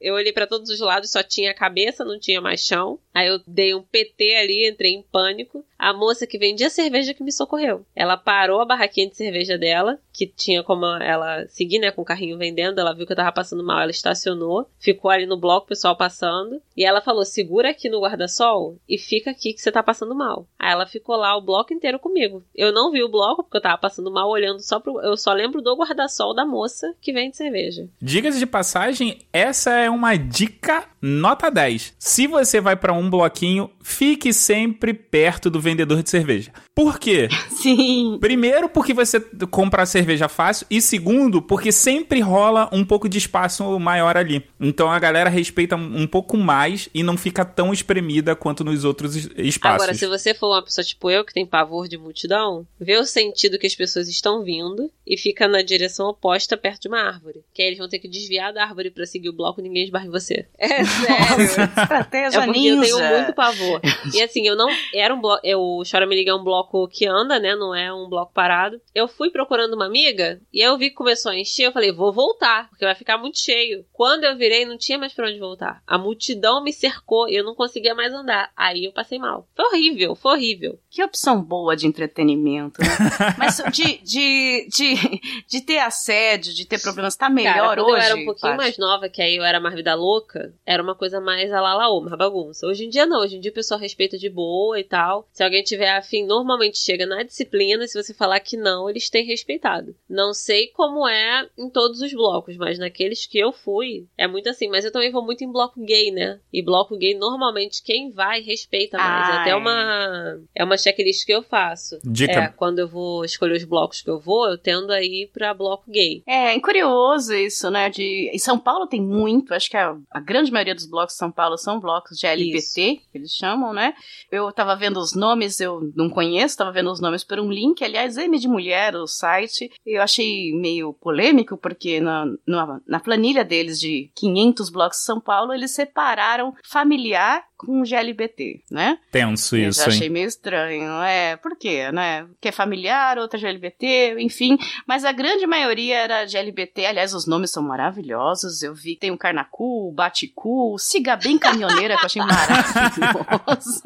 Eu olhei pra todos os lados, só tinha a cabeça, não tinha mais chão. Aí eu dei um PT ali, entrei em pânico. A moça que vendia cerveja que me socorreu. Ela parou a barraquinha de cerveja dela, que tinha como ela seguir, né, com o carrinho vendendo. Ela viu que eu tava passando mal, ela estacionou, ficou ali no bloco, o pessoal passando. E ela falou: segura aqui no guarda-sol e fica aqui que você tá passando mal. Aí ela ficou lá o bloco inteiro comigo. Eu não vi o bloco porque eu tava passando mal, olhando só pro. Eu só lembro do guarda-sol da moça que vende cerveja. Diga-se de passagem, essa é uma dica nota 10. Se você vai pra um bloquinho, fique sempre perto do vendedor de cerveja. Por quê? *laughs* Sim. Primeiro, porque você compra a cerveja fácil. E segundo, porque sempre rola um pouco de espaço maior ali. Então a galera respeita um pouco mais e não fica tão espremida quanto nos outros es- espaços. Agora, se você for uma pessoa tipo eu, que tem pavor de multidão, vê o sentido que as pessoas estão vindo e fica na direção oposta, perto de uma árvore. Que aí eles vão ter que desviar da árvore pra seguir o bloco e ninguém esbarre em você. É sério. *laughs* Estratégia É porque ninja. eu tenho muito pavor. E assim, eu não. Era um bloco. O Chora Me Liga é um bloco que anda, né? Não é um bloco parado. Eu fui procurando uma amiga e aí eu vi que começou a encher. Eu falei, vou voltar, porque vai ficar muito cheio. Quando eu virei, não tinha mais pra onde voltar. A multidão me cercou e eu não conseguia mais andar. Aí eu passei mal. Foi horrível, foi horrível. Que opção boa de entretenimento, né? *laughs* Mas de, de, de, de ter assédio, de ter problemas, tá melhor Cara, quando hoje? eu era um pouquinho mais nova, que aí eu era mais vida louca, era uma coisa mais alalaô, mais bagunça. Hoje em dia não, hoje em dia o pessoal respeita de boa e tal. Se alguém tiver afim, normalmente chega na disciplina, se você falar que não, eles têm respeitado. Não sei como é em todos os blocos, mas naqueles que eu fui, é muito assim. Mas eu também vou muito em bloco gay, né? E bloco gay, normalmente, quem vai respeita mais. Ah, é até é. uma, é uma checklist que eu faço. Dica. É, quando eu vou escolher os blocos que eu vou, eu tendo a ir pra bloco gay. É, é curioso isso, né? De... Em São Paulo tem muito, acho que a, a grande maioria dos blocos de São Paulo são blocos de LBT, que eles chamam, né? Eu tava vendo os nomes, eu não conheço, tava vendo os nomes por um link, aliás, M de Mulher, o site, eu achei meio polêmico, porque na, na, na planilha deles de 500 blocos de São Paulo, eles separaram familiar com GLBT, né? Tenso Eu isso, já achei hein? meio estranho. É, por quê, né? Que é familiar, outra GLBT, enfim. Mas a grande maioria era GLBT. Aliás, os nomes são maravilhosos. Eu vi, tem o Carnacu, o Baticu, o Siga Bem Caminhoneira, que eu achei *laughs* maravilhoso.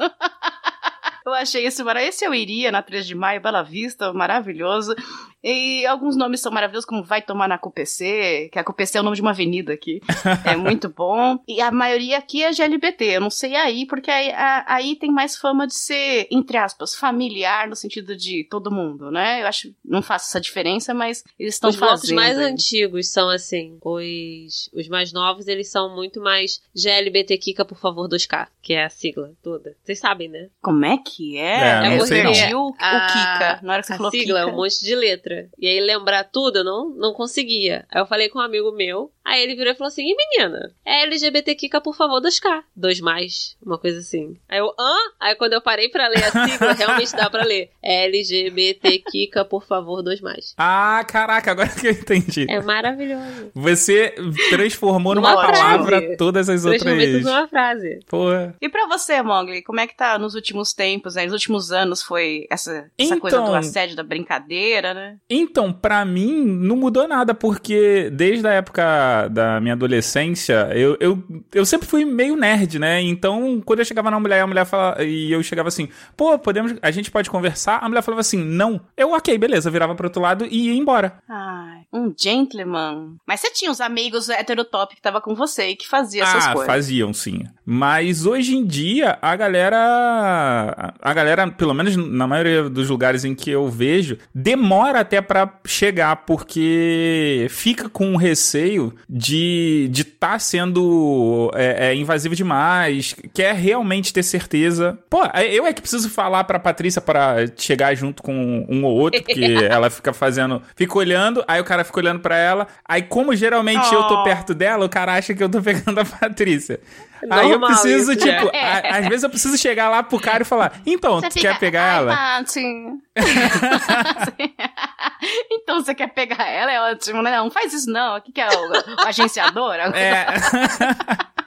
Eu achei esse maravilhoso. Esse eu iria na 3 de maio, Bela Vista, maravilhoso. E alguns nomes são maravilhosos, como Vai Tomar na CUPC, que a CUPC é o nome de uma avenida aqui. *laughs* É muito bom. E a maioria aqui é GLBT. Eu não sei aí, porque aí, a- aí tem mais fama de ser, entre aspas, familiar, no sentido de todo mundo, né? Eu acho, não faço essa diferença, mas eles estão Os blocos fazendo. mais aí. antigos são assim. Os, os mais novos, eles são muito mais GLBT Kika, por favor, 2K, que é a sigla toda. Vocês sabem, né? Como é que é? É, eu não sei não. perdi o, o A- Kika. Na hora que você a falou sigla é Kika. um monte de letra. E aí lembrar tudo eu não, não conseguia. Aí eu falei com um amigo meu. Aí ele virou e falou assim: e menina? É LGBT Kika, por favor, 2K. Dois mais, uma coisa assim. Aí eu, hã? Aí quando eu parei pra ler a sigla, *laughs* realmente dá pra ler. LGBT Kika, por favor, dois mais. Ah, caraca, agora que eu entendi. É maravilhoso. Você transformou numa palavra todas as Transformei tudo outras. numa frase. Porra. E pra você, Mogli, como é que tá nos últimos tempos, né? Nos últimos anos foi essa, essa Então- coisa do assédio, da brincadeira, né? Então, pra mim, não mudou nada, porque desde a época da minha adolescência, eu, eu, eu sempre fui meio nerd, né? Então, quando eu chegava na mulher, a mulher falava, e eu chegava assim, pô, podemos, a gente pode conversar? A mulher falava assim, não. Eu, ok, beleza, virava pro outro lado e ia embora. Ai, um gentleman. Mas você tinha uns amigos heterotop que tava com você e que fazia essas ah, coisas. faziam sim. Mas hoje em dia, a galera. A galera, pelo menos na maioria dos lugares em que eu vejo, demora até pra chegar, porque fica com receio de de estar sendo é, é, invasivo demais, quer realmente ter certeza. Pô, eu é que preciso falar pra Patrícia pra chegar junto com um ou outro, porque *laughs* ela fica fazendo. Fica olhando, aí o cara fica olhando pra ela. Aí, como geralmente eu tô Oh. perto dela, o cara acha que eu tô pegando a Patrícia. Aí eu Normal preciso, isso, tipo, né? a- às vezes eu preciso chegar lá pro cara e falar: Então, Você tu fica, quer pegar "Ai, ela? Paty." *laughs* então você quer pegar ela? É ótimo, né? Não faz isso não. O que, que é o, o agenciador? É. *laughs*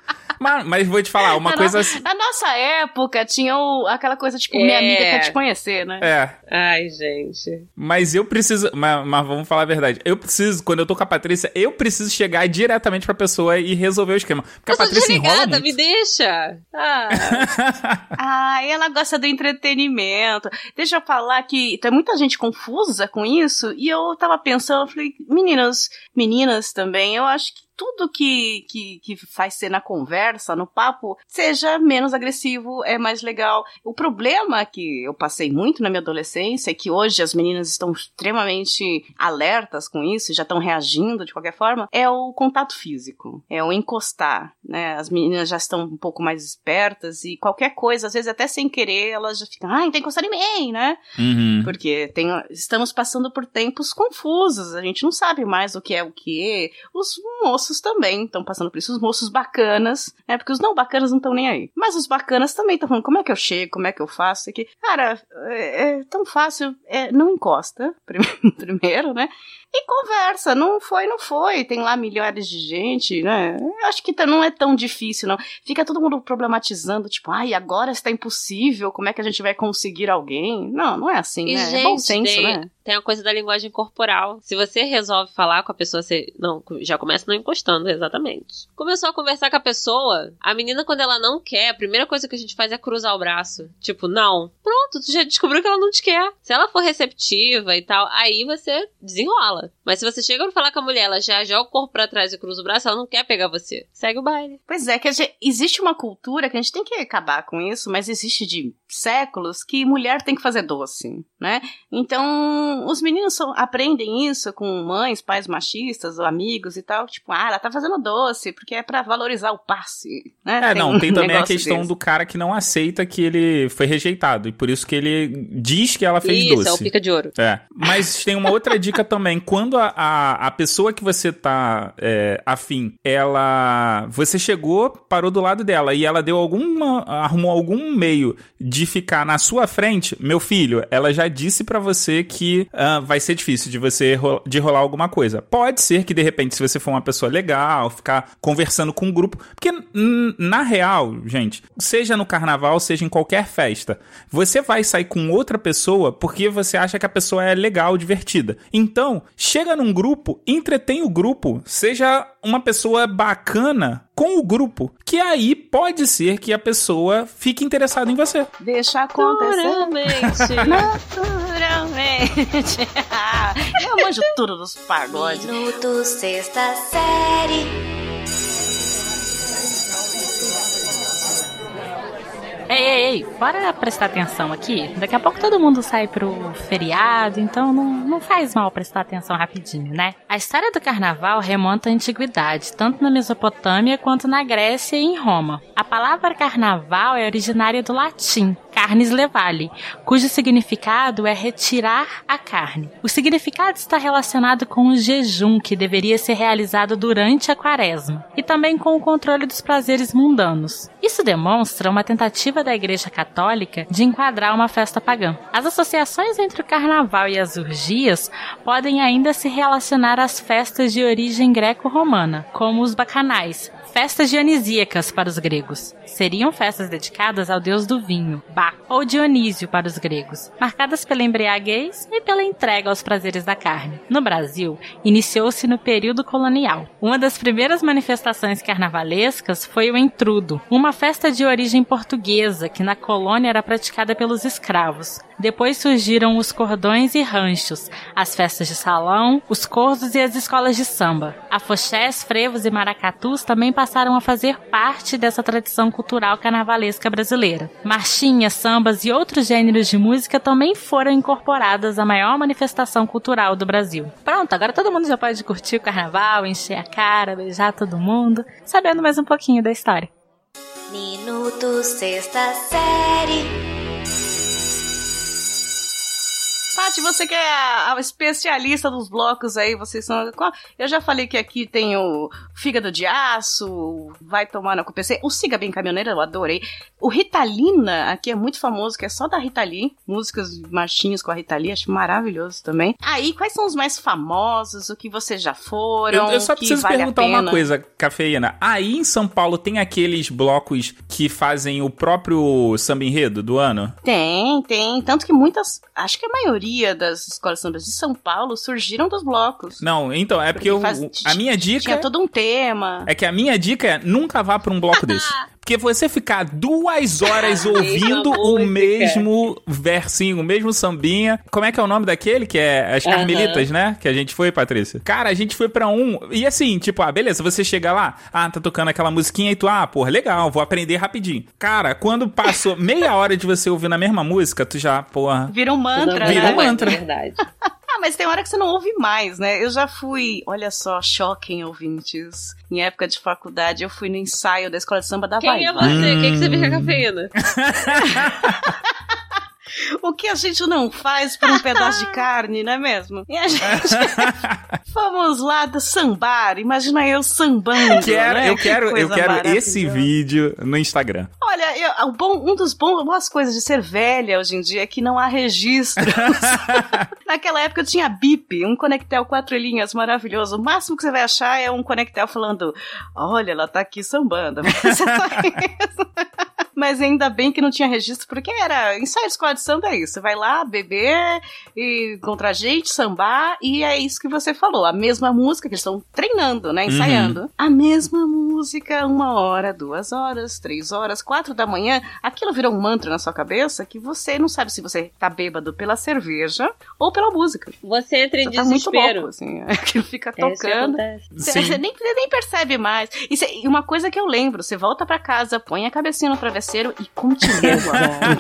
mas, mas vou te falar, uma na, coisa no- assim. na nossa época tinha o- aquela coisa, tipo, minha É. amiga quer te conhecer, né? É, Ai, gente. mas eu preciso. Mas, mas vamos falar a verdade. Eu preciso, quando eu tô com a Patrícia, eu preciso chegar diretamente pra pessoa e resolver o esquema. Porque Eu a Patrícia enrola muito. me deixa. *laughs* Ah, Ah, ela gosta do entretenimento. Deixa eu falar que tem muita gente confusa com isso, e eu tava pensando, eu falei, meninas, meninas também, eu acho que tudo que, que, que faz ser na conversa, no papo, seja menos agressivo, é mais legal. O problema que eu passei muito na minha adolescência é que hoje as meninas estão extremamente alertas com isso, e já estão reagindo de qualquer forma, é o contato físico, é o encostar, né? As meninas já estão um pouco mais espertas e qualquer coisa, às vezes até sem querer, elas já ficam, ai, tem que encostar em mim, né? Uhum. Porque tem, estamos passando por tempos confusos, a gente não sabe mais o que é o que. Os moços moços também estão passando por isso, os moços bacanas, né? Porque os não bacanas não estão nem aí. Mas os bacanas também estão falando, como é que eu chego, como é que eu faço aqui? Cara, é, é tão fácil, é, não encosta, *laughs* primeiro, né? E conversa, não foi, não foi. Tem lá milhares de gente, né? Eu acho que tá, não é tão difícil, não. Fica todo mundo problematizando, tipo, ai, agora está impossível, como é que a gente vai conseguir alguém? Não, não é assim, E, né? gente, é bom senso, tem, né? Tem a coisa da linguagem corporal. Se você resolve falar com a pessoa, você. Não, já começa não encostando, exatamente. Começou a conversar com a pessoa, a menina, quando ela não quer, a primeira coisa que a gente faz é cruzar o braço. Tipo, não. Pronto, tu já descobriu que ela não te quer. Se ela for receptiva e tal, aí você desenrola. Mas se você chega pra falar com a mulher, ela já joga o corpo pra trás e cruza o braço, ela não quer pegar você. Segue o baile. Pois é, que gente- existe uma cultura que a gente tem que acabar com isso, mas existe de séculos que mulher tem que fazer doce, né? Então, os meninos são- aprendem isso com mães, pais machistas ou amigos e tal, tipo, ah, ela tá fazendo doce, porque é pra valorizar o passe, né? É, não, um tem também a questão desse. do cara que não aceita que ele foi rejeitado. E por isso que ele diz que ela fez Isso, doce. é o pica de ouro. É, mas tem uma outra dica também. Quando a, a, a pessoa que você tá é, afim, ela. Você chegou, parou do lado dela e ela deu alguma. arrumou algum meio de ficar na sua frente, meu filho, ela já disse pra você que ah, vai ser difícil de você ro- de rolar alguma coisa. Pode ser que de repente, se você for uma pessoa legal, ficar conversando com um grupo. Porque, na real, gente, seja no carnaval, seja em qualquer festa, você vai sair com outra pessoa porque você acha que a pessoa é legal, divertida. Então, chega num grupo, entretém o grupo, seja uma pessoa bacana com o grupo, que aí pode ser que a pessoa fique interessada em você. Deixa acontecer. Naturalmente. *laughs* Naturalmente. *laughs* Eu manjo tudo dos pagodes. Minuto sexta série. Ei, ei, ei, bora prestar atenção aqui. Daqui a pouco todo mundo sai pro feriado, então não, não faz mal prestar atenção rapidinho, né? A história do carnaval remonta à antiguidade, tanto na Mesopotâmia quanto na Grécia e em Roma. A palavra carnaval é originária do latim, carnes levale, cujo significado é retirar a carne. O significado está relacionado com o jejum que deveria ser realizado durante a quaresma e também com o controle dos prazeres mundanos. Isso demonstra uma tentativa da Igreja Católica de enquadrar uma festa pagã. As associações entre o carnaval e as urgias podem ainda se relacionar às festas de origem greco-romana, como os bacanais, Festas dionisíacas para os gregos. Seriam festas dedicadas ao deus do vinho, Baco, ou Dionísio para os gregos, marcadas pela embriaguez e pela entrega aos prazeres da carne. No Brasil, iniciou-se no período colonial. Uma das primeiras manifestações carnavalescas foi o entrudo, uma festa de origem portuguesa que na colônia era praticada pelos escravos. Depois surgiram os cordões e ranchos, as festas de salão, os cordos e as escolas de samba. Afoxés, frevos e maracatus também passaram a fazer parte dessa tradição cultural carnavalesca brasileira. Marchinhas, sambas e outros gêneros de música também foram incorporadas à maior manifestação cultural do Brasil. Pronto, agora todo mundo já pode curtir o carnaval, encher a cara, beijar todo mundo, sabendo mais um pouquinho da história. Minuto sexta série. Paty, você que é a, a especialista dos blocos aí, vocês são. Eu já falei que aqui tem o Fígado de Aço, Vai Tomar na PC. O Siga Bem Caminhoneira, eu adorei. O Ritalina, aqui é muito famoso, que é só da Rita Lee. Músicas marchinhas com a Rita Lee, acho maravilhoso também. Aí, quais são os mais famosos? O que vocês já foram? Eu, eu só preciso vale perguntar uma coisa, Cafeína. Aí em São Paulo tem aqueles blocos que fazem o próprio samba enredo do ano? Tem, tem. Tanto que muitas, acho que a maioria das escolas de sambas de São Paulo surgiram dos blocos. Não, então, é porque, eu, faz- a minha dica Tinha todo um tema. é que a minha dica é nunca vá pra um bloco *laughs* desse. Porque você ficar duas horas *laughs* ouvindo o música. mesmo versinho, o mesmo sambinha. Como é que é o nome daquele? Que é as. Carmelitas, né? Que a gente foi, Patrícia. Cara, a gente foi pra um. E assim, tipo, ah, beleza, você chega lá, ah, tá tocando aquela musiquinha e tu, ah, porra, legal, vou aprender rapidinho. Cara, quando passou *laughs* meia hora de você ouvir a mesma música, tu já, porra. Vira um mantra, Vira né? um mantra. É verdade. *laughs* Ah, mas tem hora que você não ouve mais, né? Eu já fui, olha só, choquem ouvintes. Em época de faculdade, eu fui no ensaio da escola de samba da Quem é Vai. você? Quem que você fica com a cafeína? *laughs* O que a gente não faz por um *laughs* pedaço de carne, não é mesmo? E a gente *laughs* Vamos lá do sambar. Imagina eu sambando. Quero, né? eu Que quero, eu coisa quero esse vídeo no Instagram. Olha, eu- o bom, um dos bons, boas coisas de ser velha hoje em dia é que não há registro. *laughs* Naquela época eu tinha bip, um conectel quatro linhas maravilhoso. O máximo que você vai achar é um conectel falando: Olha, ela tá aqui sambando. Mas é só isso. Mas ainda bem que não tinha registro, porque era ensaio de escola de samba é isso. Você vai lá beber e encontrar gente, sambar, e é isso que você falou. A mesma música que eles estão treinando, né? Ensaiando. A mesma música, uma hora, duas horas, três horas, quatro da manhã. Aquilo virou um mantra na sua cabeça que você não sabe se você tá bêbado pela cerveja ou pela música. Você entra em Você tá muito desespero. louco, assim. *laughs* Aquilo fica É tocando. acontece. Você você nem, você nem percebe mais. E, cê- e uma coisa que eu lembro, você volta pra casa, põe a cabecinha no travesseiro travesseiro e continua. *laughs*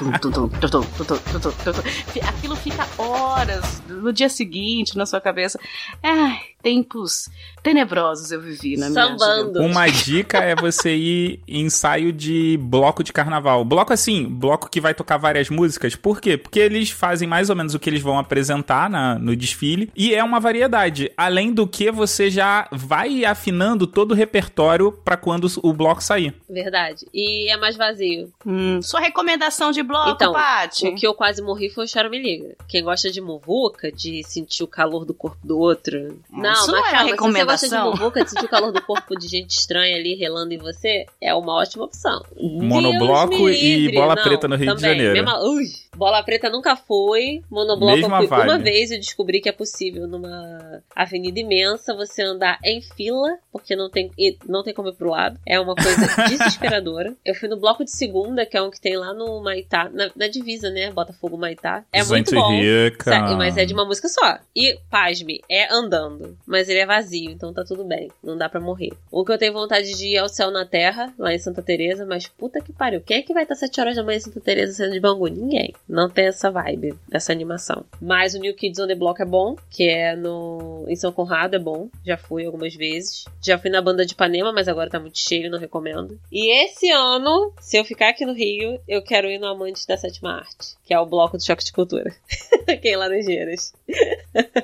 Aquilo fica horas no dia seguinte na sua cabeça. Ai, tempos tenebrosos eu vivi na minha Sambando. Uma dica é você ir em ensaio de bloco de carnaval. Bloco assim, bloco que vai tocar várias músicas. Por quê? Porque eles fazem mais ou menos o que eles vão apresentar na- no desfile. E é uma variedade. Além do que você já vai afinando todo o repertório pra quando o bloco sair. Verdade. E é mais vazio. Hum, sua recomendação de bloco, Então, Paty? O que eu quase morri foi o Choro Me Liga. Quem gosta de muvuca, de sentir o calor do corpo do outro. Não, isso mas não é uma calma, você gosta de muvuca, de sentir o calor do corpo de gente estranha ali relando em você, é uma ótima opção. Monobloco e bola Não, preta no Rio de também, Janeiro. mesma- ui, bola preta nunca foi. Monobloco Mesma eu fui vibe. uma vez e descobri que é possível numa avenida imensa você andar em fila, porque não tem, não tem como ir pro lado. É uma coisa *laughs* desesperadora. Eu fui no bloco de segunda, que é um que tem lá no Maitá, na, na divisa, né? Botafogo Maitá. É muito Gente bom. rica. Mas é de uma música só. E, pasme, é andando. Mas ele é vazio, então tá tudo bem. Não dá pra morrer. O que eu tenho vontade de ir é o Céu na Terra, lá em Santa Teresa, mas puta que pariu. Quem é que vai estar 7 horas da manhã em Santa Teresa sendo de Bangu? Ninguém. Não tem essa vibe, essa animação. Mas o New Kids on the Block é bom, que é no em São Conrado, é bom. Já fui algumas vezes. Já fui na banda de Ipanema, mas agora tá muito cheio, não recomendo. E esse ano, se eu ficar aqui no Rio, eu quero ir no Amante da Sétima Arte, que é o bloco do Choque de Cultura. *laughs* Aqui em Laranjeiras.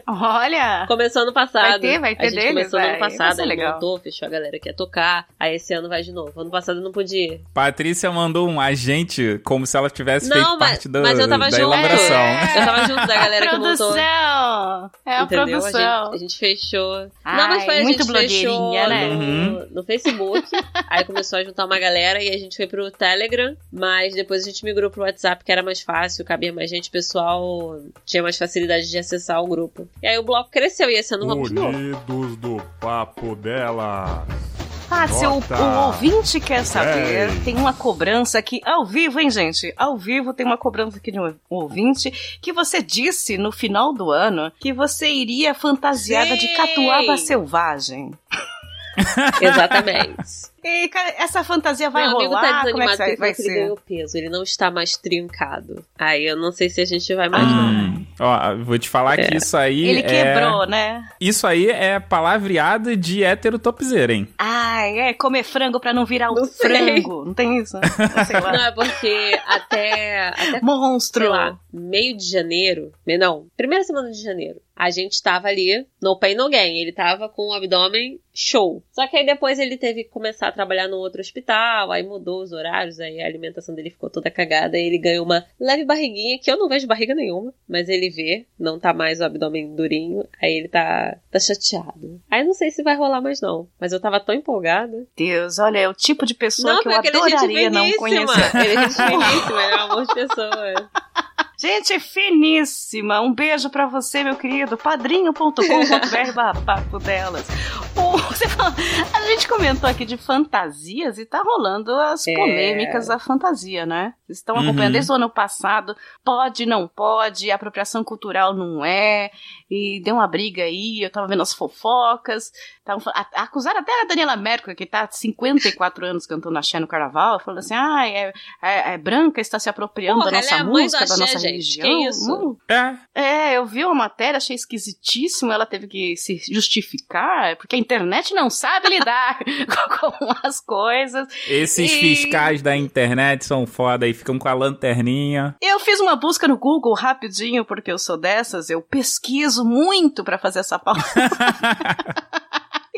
Olha! Começou ano passado. Vai ter, vai ter A gente deles, começou no ano passado, ele legal. montou, fechou a galera que ia tocar. Aí esse ano vai de novo. Ano passado eu não podia ir. Patrícia mandou um agente como se ela tivesse Não, feito mas- parte do, mas eu tava da junto. elaboração. É. Eu tava junto da galera que montou. produção! É a Entendeu? produção. A gente, a gente fechou. Ai, não, mas foi a muito gente fechou blogueirinha, né? no, Uhum. no Facebook. aí começou a juntar uma galera e a gente foi pro Telegram. Mas depois a gente migrou pro WhatsApp, que era mais fácil, cabia mais gente, o pessoal tinha mais facilidade de acessar o grupo. E aí o bloco cresceu e vamos de novo. Unidos do papo dela. Ah, se o, o ouvinte quer saber, tem uma cobrança aqui ao vivo, hein, gente? Ao vivo tem uma cobrança aqui de um ouvinte que você disse no final do ano que você iria fantasiada de Sim! catuaba selvagem. *laughs* Exatamente. E cara, essa fantasia vai Meu amigo rolar? tá Como é que desanimado vai, vai ele ser? ganhou peso. Ele não está mais trincado. Aí eu não sei se a gente vai mais Ah. não. Ó, vou te falar É. que isso aí Ele é... quebrou, né? Isso aí é palavreado de hétero topzera, hein? Ai, é comer frango pra não virar o Não sei. frango. Não tem isso? Sei lá. *laughs* Não, é porque até, até Monstro. sei lá, meio de janeiro, não, primeira semana de janeiro, a gente tava ali no pain no gain, ele tava com o abdômen show. Só que aí depois ele teve que começar a trabalhar no outro hospital, aí mudou os horários, aí a alimentação dele ficou toda cagada, ele ganhou uma leve barriguinha, que eu não vejo barriga nenhuma, mas ele vê, não tá mais o abdômen durinho, aí ele tá, tá chateado. Aí não sei se vai rolar mais não, mas eu tava tão empolgada. Deus, olha, é o tipo de pessoa não, que eu é adoraria não conhecer. Ele é gente finíssima, ele é um amor de pessoa. *laughs* Gente finíssima, um beijo pra você, meu querido. padrinho.com.br barra papo delas. Você fala- a gente comentou aqui de fantasias e tá rolando as É. polêmicas da fantasia, né? Vocês estão Uhum. acompanhando desde o ano passado. Pode, não pode, apropriação cultural não é. E deu uma briga aí, eu tava vendo as fofocas. Tavam acusaram até a Daniela Mercury, que tá há 54 anos cantando axé no carnaval, falando assim, ah, é, é- é branca, está se apropriando Porra, da nossa ela é a mãe música, da nossa gente, que isso? Hum, É. é, eu vi uma matéria, achei esquisitíssimo, ela teve que se justificar, porque a internet não sabe lidar *laughs* com as coisas. Esses E- fiscais da internet são foda e ficam com a lanterninha. Eu fiz uma busca no Google rapidinho, porque eu sou dessas, eu pesquiso muito pra fazer essa pauta. *laughs*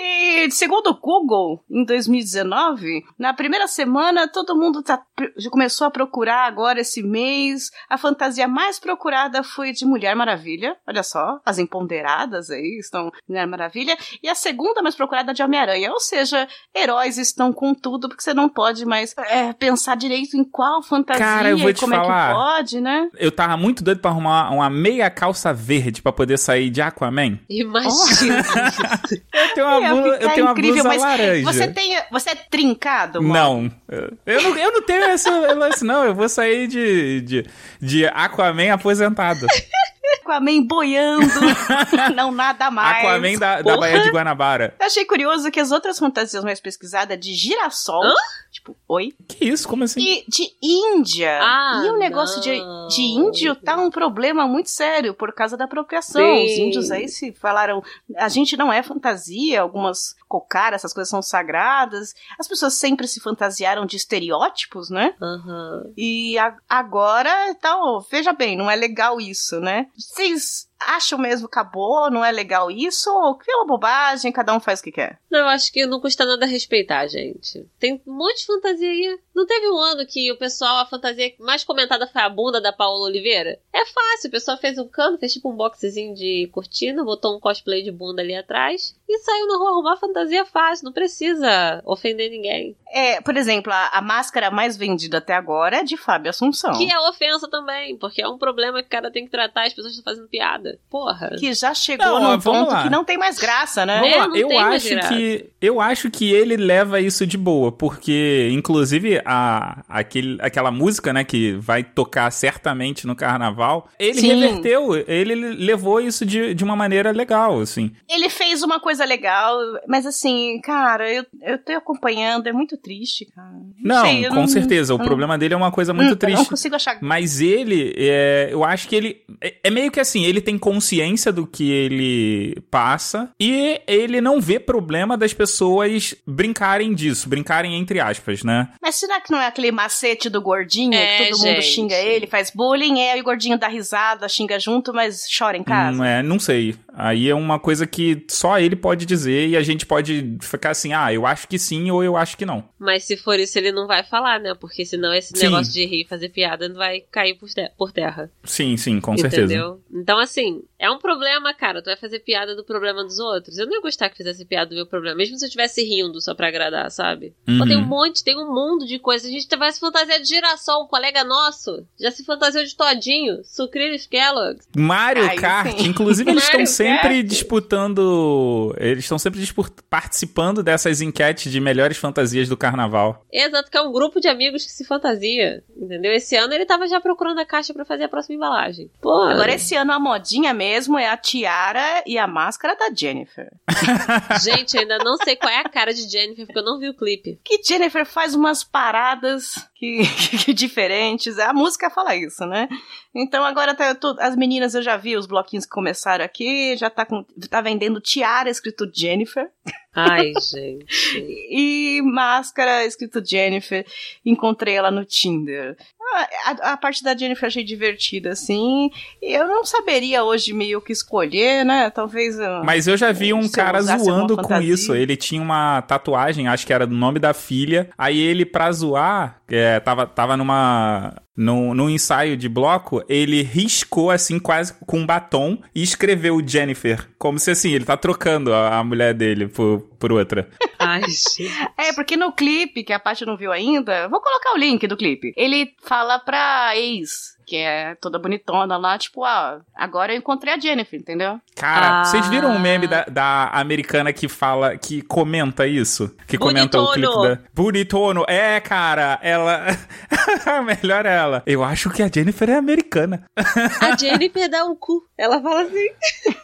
E segundo o Google, em 2019, na primeira semana, todo mundo tá, já começou a procurar agora esse mês. A fantasia mais procurada foi de Mulher Maravilha. Olha só, as empoderadas aí estão Mulher Maravilha. E a segunda mais procurada de Homem-Aranha. Ou seja, heróis estão com tudo, porque você não pode mais é, pensar direito em qual fantasia Cara, eu vou e te como é falar. que pode, né? Eu tava muito doido pra arrumar uma meia calça verde pra poder sair de Aquaman. Imagina. *laughs* Eu tenho uma, Ia blu- eu ficar tenho uma incrível, blusa laranja. Você, tem, você é trincado, mano? Não. Eu não, eu não tenho esse lance, não. Eu vou sair de, de, de Aquaman aposentado. *laughs* Aquaman boiando, *laughs* não nada mais. Aquaman da, da. Baía de Guanabara. Eu achei curioso que as outras fantasias mais pesquisadas de girassol, tipo, oi, Que isso? Como assim? e de Índia. Ah, e o negócio de, de índio tá um problema muito sério por causa da apropriação. Sim. Os índios aí se falaram, a gente não é fantasia, algumas cocaras, essas coisas são sagradas. As pessoas sempre se fantasiaram de estereótipos, né? Aham. E a- agora, então, veja bem, não é legal isso, né? Vocês acham mesmo que acabou, não é legal isso? Ou que é uma bobagem, cada um faz o que quer? Não, eu acho que não custa nada respeitar, gente. Tem um monte de fantasia aí. Não teve um ano que o pessoal, a fantasia mais comentada foi a bunda da Paola Oliveira? É fácil, o pessoal fez um cano, fez tipo um boxezinho de cortina, botou um cosplay de bunda ali atrás e saiu na rua arrumar fantasia fácil, não precisa ofender ninguém. É, por exemplo, a, a máscara mais vendida até agora é de Fábio Assunção. Que é ofensa também, porque é um problema que o cara tem que tratar, as pessoas estão fazendo piada. Porra. Que já chegou Não, num ponto lá. que não tem mais graça, né? Vamos É, lá, não eu tem mais acho graça. que eu acho que ele leva isso de boa, porque inclusive a aquele, aquela música, né, que vai tocar certamente no carnaval, ele Sim. reverteu, ele levou isso de, de uma maneira legal, assim. Ele fez uma coisa legal, mas assim, cara, eu, eu tô acompanhando, é muito triste, cara. Não, sei, eu com não- certeza, o eu problema dele é uma coisa Hum, muito Eu triste. não consigo achar. Mas ele, é, eu acho que ele. É, é meio que assim, ele tem consciência do que ele passa e ele não vê problema das pessoas brincarem disso, brincarem entre aspas, né? Mas será que não é aquele macete do gordinho É, que todo mundo gente. xinga ele, faz bullying, é, e o gordinho dá risada, xinga junto, mas chora em casa? Não, é, não sei. Aí é uma coisa que só ele pode dizer e a gente pode ficar assim, ah, eu acho que sim ou eu acho que não. Mas se for isso, ele não vai falar, né? Porque senão esse Sim. negócio de rir e fazer piada não vai cair por, te- por terra. Sim, sim, com certeza. Entendeu? Então, assim, é um problema, cara. Tu vai fazer piada do problema dos outros. Eu não ia gostar que fizesse piada do meu problema, mesmo se eu estivesse rindo só pra agradar, sabe? Pô, Uhum. tem um monte, tem um mundo de coisas. A gente vai se fantasiar de girassol. Um colega nosso já se fantasiou de todinho. Sucrilhos Kellogg's. Mario Ai, Kart, sim. inclusive eles estão Mario sempre disputando, eles estão sempre participando dessas enquetes de melhores fantasias do carnaval. Exato, que é um grupo de amigos que se fantasia. Entendeu? Esse ano ele tava já procurando a caixa pra fazer a próxima embalagem. Pô, Agora, esse ano a modinha mesmo é a tiara e a máscara da Jennifer. *laughs* gente, eu ainda não sei qual é a cara de Jennifer, porque eu não vi o clipe. Que Jennifer faz umas paradas que, *laughs* que diferentes. A música fala isso, né? Então agora tá, eu tô- as meninas eu já vi os bloquinhos que começaram aqui, já tá, com, tá vendendo tiara escrito Jennifer Ai, gente. *laughs* e máscara escrito Jennifer. Encontrei ela no Tinder. Ah, A, a parte da Jennifer achei divertida, assim. Eu não saberia hoje meio o que escolher, né? Talvez. eu- Mas eu já vi um cara zoando com isso. Ele tinha uma tatuagem, acho que era do nome da filha. Aí ele, pra zoar, é, tava, tava numa. Num, num ensaio de bloco, ele riscou assim, quase com um batom e escreveu Jennifer. Como se assim, ele tá trocando a, a mulher dele por, por outra. Ai, gente. É, porque no clipe, que a Paty não viu ainda, vou colocar o link do clipe. Ele fala pra ex, que é toda bonitona lá, tipo, ah, agora eu encontrei a Jennifer, entendeu? Cara, Ah. vocês viram o meme da, da americana que fala, que comenta isso? Que comenta o clipe Bonitono. da. Bonitono. É, cara, ela. *laughs* Melhor é ela. Eu acho que a Jennifer é americana. A Jennifer dá um cu. Ela fala assim.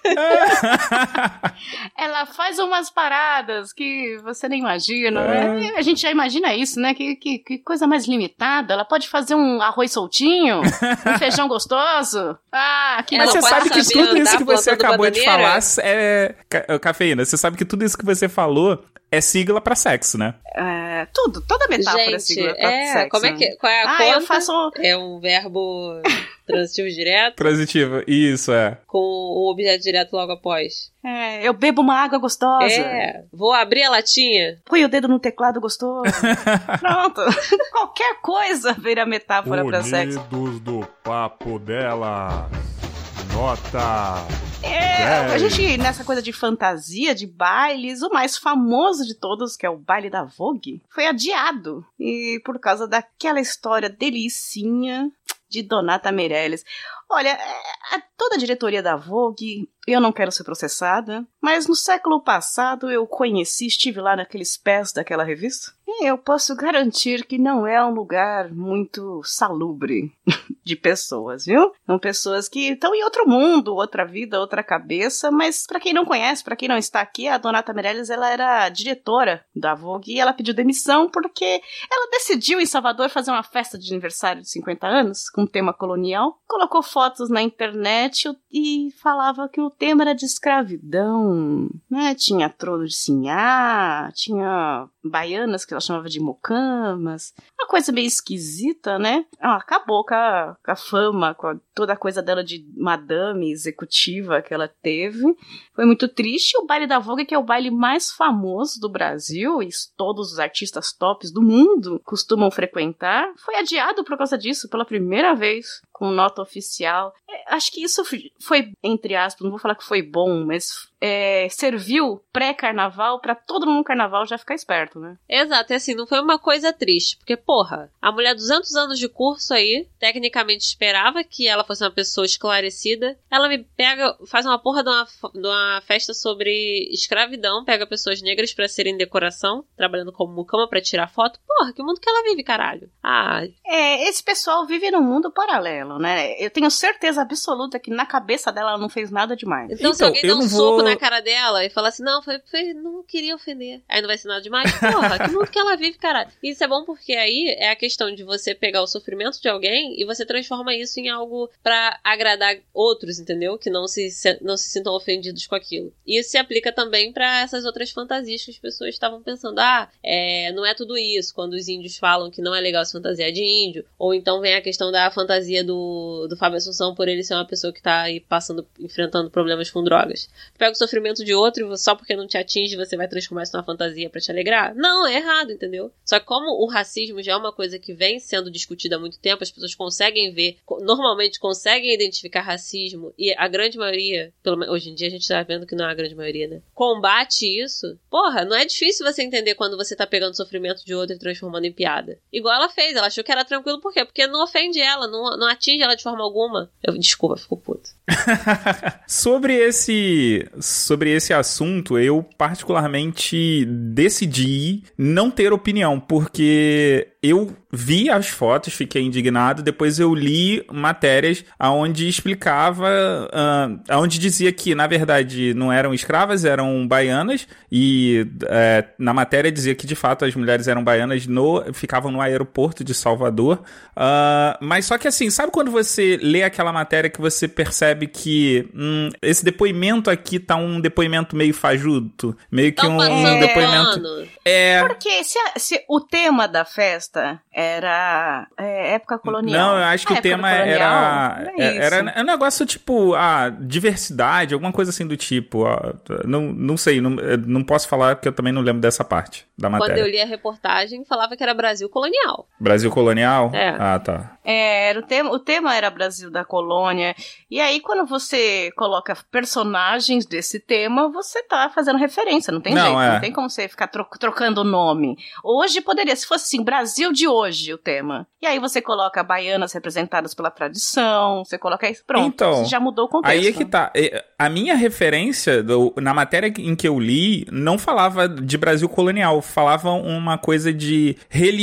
*laughs* Ela faz umas paradas que você nem imagina. É. né? A gente já imagina isso, né? Que, que, que coisa mais limitada. Ela pode fazer um arroz soltinho. *laughs* Um feijão gostoso? Ah, que Mas você sabe que tudo isso que você acabou de falar é. ca- Cafeína, você sabe que tudo isso que você falou é sigla pra sexo, né? É, tudo, toda metáfora Gente, segura pra é, sexo. como é que, qual é a Ah, conta? eu faço... É um verbo transitivo direto Transitiva, isso é. com o objeto direto logo após. É, eu bebo uma água gostosa. É, vou abrir a latinha. Põe o dedo no teclado gostoso. *laughs* Pronto. Qualquer coisa vira metáfora pra sexo. Unidos do papo dela. Nota. É, a gente, nessa coisa de fantasia, de bailes, o mais famoso de todos, que é o baile da Vogue, foi adiado. E por causa daquela história delicinha de Donata Meirelles. Olha, é, a- toda a diretoria da Vogue, eu não quero ser processada, mas no século passado eu conheci, estive lá naqueles pés daquela revista, e eu posso garantir que não é um lugar muito salubre *laughs* de pessoas, viu? São pessoas que estão em outro mundo, outra vida, outra cabeça, mas pra quem não conhece, pra quem não está aqui, a Donata Meirelles, ela era diretora da Vogue e ela pediu demissão porque ela decidiu em Salvador fazer uma festa de aniversário de 50 anos com tema colonial, colocou fotos na internet e falava que o tema era de escravidão, né? Tinha trono de sinhá, tinha baianas que ela chamava de mocamas, uma coisa meio esquisita, né? Ela acabou com a, com a fama, com a- toda a coisa dela de madame executiva que ela teve. Foi muito triste. O baile da Vogue, que é o baile mais famoso do Brasil, e todos os artistas tops do mundo costumam frequentar, foi adiado por causa disso, pela primeira vez, com nota oficial. É, acho que isso foi, entre aspas, não vou falar que foi bom, mas é, serviu pré-carnaval pra todo mundo no carnaval já ficar esperto, né? Exato, e assim, não foi uma coisa triste, porque, porra, a mulher 200 anos de curso aí, tecnicamente esperava que ela fosse uma pessoa esclarecida. Ela me pega, faz uma porra de uma, de uma festa sobre escravidão, pega pessoas negras pra serem decoração, trabalhando como mucama pra tirar foto. Porra, que mundo que ela vive, caralho. Ah, É, esse pessoal vive num mundo paralelo, né? Eu tenho certeza absoluta que na cabeça dela ela não fez nada demais. então, se Então, alguém eu um não soco vou- na cara dela e falar assim, não, foi, foi- não queria ofender. Aí não vai ser nada demais? *laughs* Porra, que mundo que ela vive, caralho. Isso é bom porque aí é a questão de você pegar o sofrimento de alguém e você transforma isso em algo pra agradar outros, entendeu? Que não se, não se sintam ofendidos com aquilo. E isso se aplica também pra essas outras fantasias que as pessoas estavam pensando. Ah, é, não é tudo isso. Quando os índios falam que não é legal se fantasiar de índio. Ou então vem a questão da fantasia do, do Fábio Assunção por ele ser uma pessoa que tá aí passando, enfrentando problemas com drogas. Pega o sofrimento de outro só porque não te atinge você vai transformar isso numa fantasia pra te alegrar? Não, é errado, entendeu? Só que como o racismo já é uma coisa que vem sendo discutida há muito tempo, as pessoas conseguem ver, normalmente conseguem identificar racismo e a grande maioria, pelo hoje em dia a gente tá vendo que não é a grande maioria, né? Combate isso. Porra, não é difícil você entender quando você tá pegando o sofrimento de outro e transformando em piada. Igual ela fez, ela achou que era tranquilo, por quê? Porque não ofende ela, não, não atinge ela de forma alguma. Eu, desculpa, fico puto. *laughs* sobre esse sobre esse assunto, eu particularmente decidi não ter opinião, porque eu vi as fotos, fiquei indignado, depois eu li matérias aonde explicava, ah, aonde dizia que na verdade não eram escravas, eram baianas. E é, na matéria dizia que de fato as mulheres eram baianas no ficavam no aeroporto de Salvador, Ah, mas só que assim, sabe quando você lê aquela matéria que você percebe que hum, esse depoimento aqui tá um depoimento meio fajuto, meio que Tão um passando depoimento é. Porque se, a- se o tema da festa the era é, época colonial. Não, eu acho que Na o época tema colonial, era. é Era, isso. era um negócio tipo, ah, diversidade, alguma coisa assim do tipo. ah, não, não sei, não, não posso falar porque eu também não lembro dessa parte da Quando matéria. eu li a reportagem, falava que era Brasil colonial. Brasil colonial? É. Ah, tá. É, era o, tema, o tema era Brasil da colônia. E aí, quando você coloca personagens desse tema, você tá fazendo referência, não tem Não, jeito. é. Não tem como você ficar tro- trocando o nome. Hoje poderia, se fosse assim, Brasil de hoje o tema. E aí você coloca baianas representadas pela tradição, você coloca isso, pronto. Então, já mudou o contexto. Aí é que tá. É, A minha referência do- na matéria em que eu li não falava de Brasil colonial, falava uma coisa de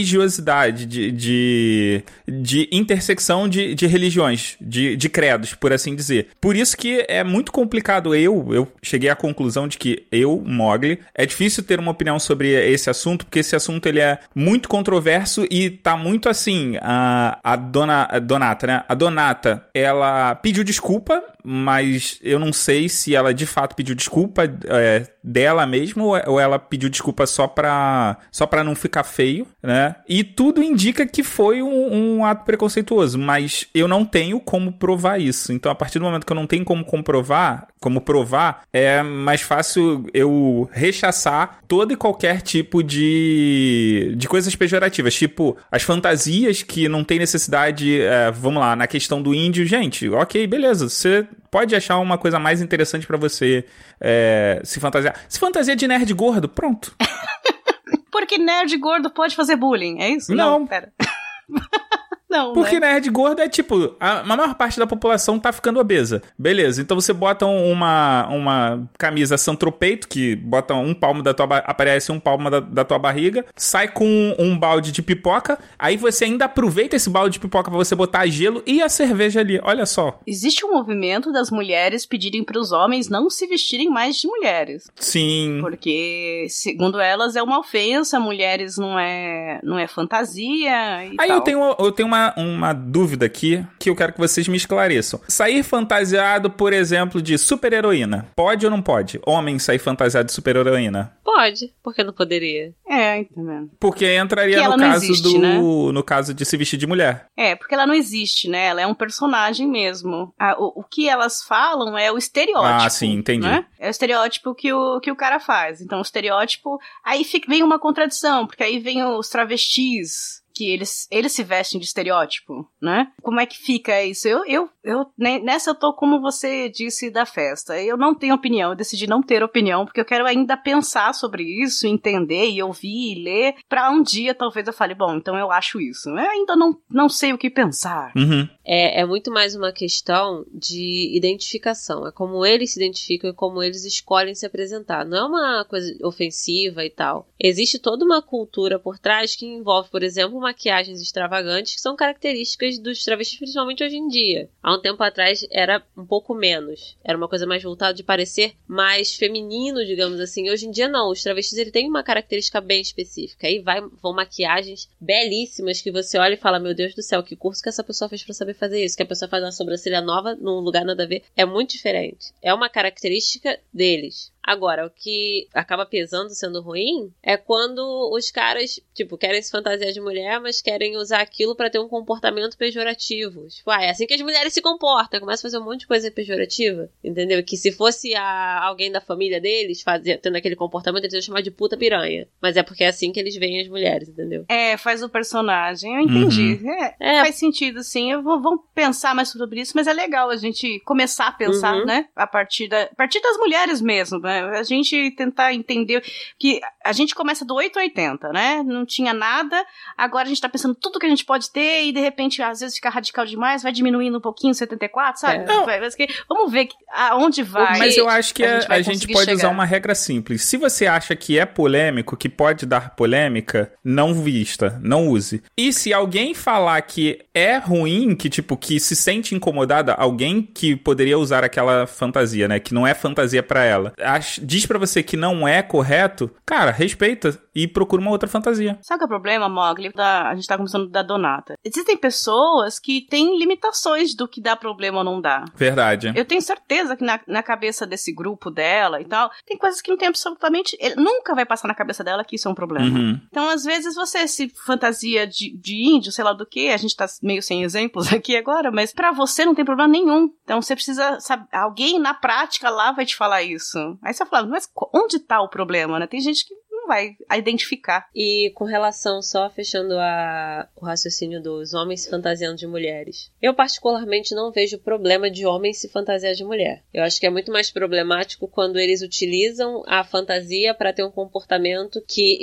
religiosidade, de, de, de intersecção de, de religiões, de, de credos, por assim dizer. Por isso que é muito complicado eu, eu cheguei à conclusão de que eu, Mogli, é difícil ter uma opinião sobre esse assunto, porque esse assunto ele é muito controverso e tá muito assim, a, a dona a Donata, né? A Donata, ela pediu desculpa, mas eu não sei se ela de fato pediu desculpa é, dela mesmo ou ela pediu desculpa só pra, só pra não ficar feio, né? E tudo indica que foi um, um ato preconceituoso, mas eu não tenho como provar isso. Então, a partir do momento que eu não tenho como comprovar, como provar, é mais fácil eu rechaçar todo e qualquer tipo de, de coisas pejorativas, tipo as fantasias que não tem necessidade, é, vamos lá, na questão do índio, gente, ok, beleza, você pode achar uma coisa mais interessante para você é, se fantasiar. Se fantasia de nerd gordo, pronto. *laughs* Porque nerd gordo pode fazer bullying, é isso? Não. Não pera. *laughs* Não, Porque né? nerd gordo é tipo, a, maior parte da população tá ficando obesa. Beleza, então você bota uma, uma camisa santropeito, que bota um palmo da tua aparece um palmo da, da tua barriga, sai com um balde de pipoca, aí você ainda aproveita esse balde de pipoca pra você botar gelo e a cerveja ali. Olha só. Existe um movimento das mulheres pedirem para os homens não se vestirem mais de mulheres. Sim. Porque, segundo elas, é uma ofensa, mulheres não é, não é fantasia Aí tal. eu tenho, eu tenho uma, uma dúvida aqui que eu quero que vocês me esclareçam. Sair fantasiado, por exemplo, de super-heroína. Pode ou não pode? Homem sair fantasiado de super-heroína? Pode, porque não poderia. É, entendendo. Porque entraria Que ela no caso existe, do. né? No caso de se vestir de mulher. É, porque ela não existe, né? Ela é um personagem mesmo. Ah, o, o que elas falam é o estereótipo. Ah, sim, entendi. né? É o estereótipo que o, que o cara faz. Então, o estereótipo. Aí fica, vem uma contradição, porque aí vem os travestis. Que eles, eles se vestem de estereótipo, né? Como é que fica isso? Eu, eu, eu, né, nessa eu tô como você disse da festa. Eu não tenho opinião, eu decidi não ter opinião, porque eu quero ainda pensar sobre isso, entender e ouvir e ler, pra um dia talvez eu fale, bom, então eu acho isso. Eu ainda não, não sei o que pensar. Uhum. É, é muito mais uma questão de identificação. É como eles se identificam e como eles escolhem se apresentar. Não é uma coisa ofensiva e tal. Existe toda uma cultura por trás que envolve, por exemplo, maquiagens extravagantes que são características dos travestis, principalmente hoje em dia. Há um tempo atrás era um pouco menos. Era uma coisa mais voltada de parecer mais feminino, digamos assim. Hoje em dia não. Os travestis ele tem uma característica bem específica. Aí vai, vão maquiagens belíssimas que você olha e fala: Meu Deus do céu, que curso que essa pessoa fez pra saber fazer isso? Que a pessoa faz uma sobrancelha nova num lugar nada a ver. É muito diferente. É uma característica deles. Agora, o que acaba pesando sendo ruim é quando os caras, tipo, querem se fantasiar de mulher, mas querem usar aquilo pra ter um comportamento pejorativo. Tipo, ah, é assim que as mulheres se comportam. Começa a fazer um monte de coisa pejorativa, entendeu? Que se fosse a, alguém da família deles fazer, tendo aquele comportamento, eles iam chamar de puta piranha. Mas é porque é assim que eles veem as mulheres, entendeu? É, faz o personagem, eu entendi. É, É. Faz sentido, sim. Eu vou vamos pensar mais sobre isso, mas é legal a gente começar a pensar, Uhum. né? A partir, da, a partir das mulheres mesmo, né? A gente tentar entender que a gente começa do 8 a 80, né? Não tinha nada, agora a gente tá pensando tudo que a gente pode ter e de repente às vezes fica radical demais, vai diminuindo um pouquinho 74, sabe? É. Vai- vai- Vamos ver que- aonde vai. Mas eu acho que a a, gente a gente pode usar chegar. uma regra simples. Se você acha que é polêmico, que pode dar polêmica, não vista, não use. E se alguém falar que é ruim, que tipo, que se sente incomodada, alguém que poderia usar aquela fantasia, né? Que não é fantasia pra ela, diz pra você que não é correto, cara, respeita e procura uma outra fantasia. Sabe qual é o problema, Mogli? Da- a gente tá começando da Donata. Existem pessoas que têm limitações do que dá problema ou não dá. Verdade. Eu tenho certeza que na, na cabeça desse grupo dela e tal, tem coisas que não tem absolutamente. ele- nunca vai passar na cabeça dela que isso é um problema. Uhum. Então, às vezes, você se fantasia de, de índio, sei lá do que, a gente tá meio sem exemplos *laughs* aqui agora, mas pra você não tem problema nenhum. Então, você precisa saber. Alguém na prática lá vai te falar isso. Aí você fala, mas onde tá o problema, né? Tem gente que não vai identificar. E com relação, só fechando a, o raciocínio dos homens se fantasiando de mulheres. Eu, particularmente, não vejo problema de homens se fantasiar de mulher. Eu acho que é muito mais problemático quando eles utilizam a fantasia para ter um comportamento que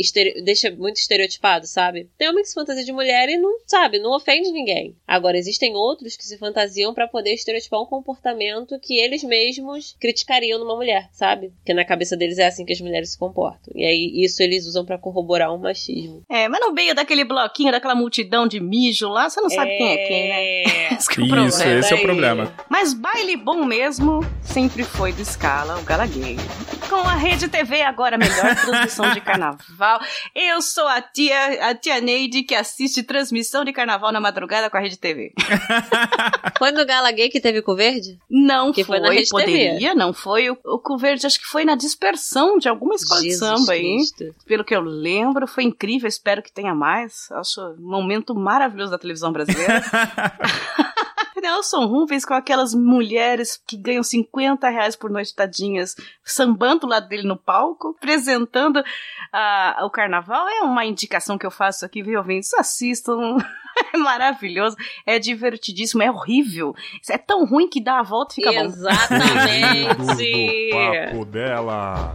deixa muito estereotipado, sabe? Tem homem que se fantasia de mulher e não, sabe, não ofende ninguém. Agora, existem outros que se fantasiam para poder estereotipar um comportamento que eles mesmos criticariam numa mulher, sabe? Porque na cabeça deles é assim que as mulheres se comportam. E aí, isso eles usam para corroborar um machismo. É, mas no meio daquele bloquinho, daquela multidão de mijo lá, você não sabe quem é quem, né? *laughs* Esse que é o Isso, esse é o problema. Mas baile bom mesmo sempre foi do Scala, o Gala Gay. Com a Rede TV, agora a melhor transmissão de carnaval. Eu sou a tia, a tia Neide que assiste transmissão de carnaval na madrugada com a Rede TV. *laughs* Foi no Gala Gay que teve com o verde? Não Que foi, foi na Rede poderia, TV. não foi. O, o Cu Verde acho que foi na dispersão de alguma escola de samba aí. Pelo que eu lembro, foi incrível, espero que tenha mais. Acho um momento maravilhoso da televisão brasileira. *laughs* Nelson Rubens com aquelas mulheres que ganham 50 reais por noite, tadinhas, sambando lá dele no palco, apresentando ah, o carnaval. É uma indicação que eu faço aqui, viu, ouvintes? Assistam. *laughs* É maravilhoso, é divertidíssimo, é horrível. É tão ruim que dá a volta e fica bom. Exatamente. *laughs* papo dela.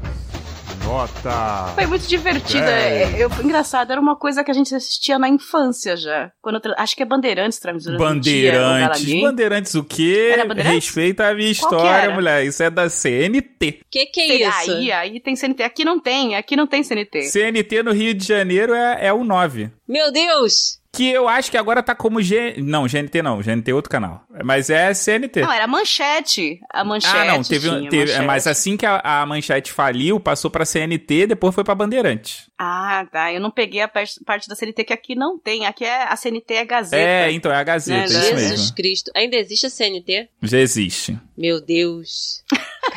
Nota. Foi muito divertida. É, eu, engraçado, era uma coisa que a gente assistia na infância já. Quando eu acho que é Bandeirantes transmitindo. Bandeirantes. Bandeirantes o quê? Era Bandeirantes? Respeita a minha história, mulher. Isso é da CNT. Que que é isso? Aí, aí tem CNT. Aqui não tem, aqui não tem CNT. CNT no Rio de Janeiro é, é o 9. Meu Deus! Que eu acho que agora tá como G... Não, GNT não. GNT é outro canal. Mas é CNT. Não, era manchete. A manchete. ah, não. Teve, tinha, teve- manchete. mas assim que a, a manchete faliu, passou pra CNT, depois foi pra Bandeirantes. Ah, tá. Eu não peguei a parte, da CNT que aqui não tem. Aqui é a CNT é Gazeta. É, então é a Gazeta, Né, isso Jesus mesmo. Cristo. Ainda existe a CNT? Já existe. Meu Deus.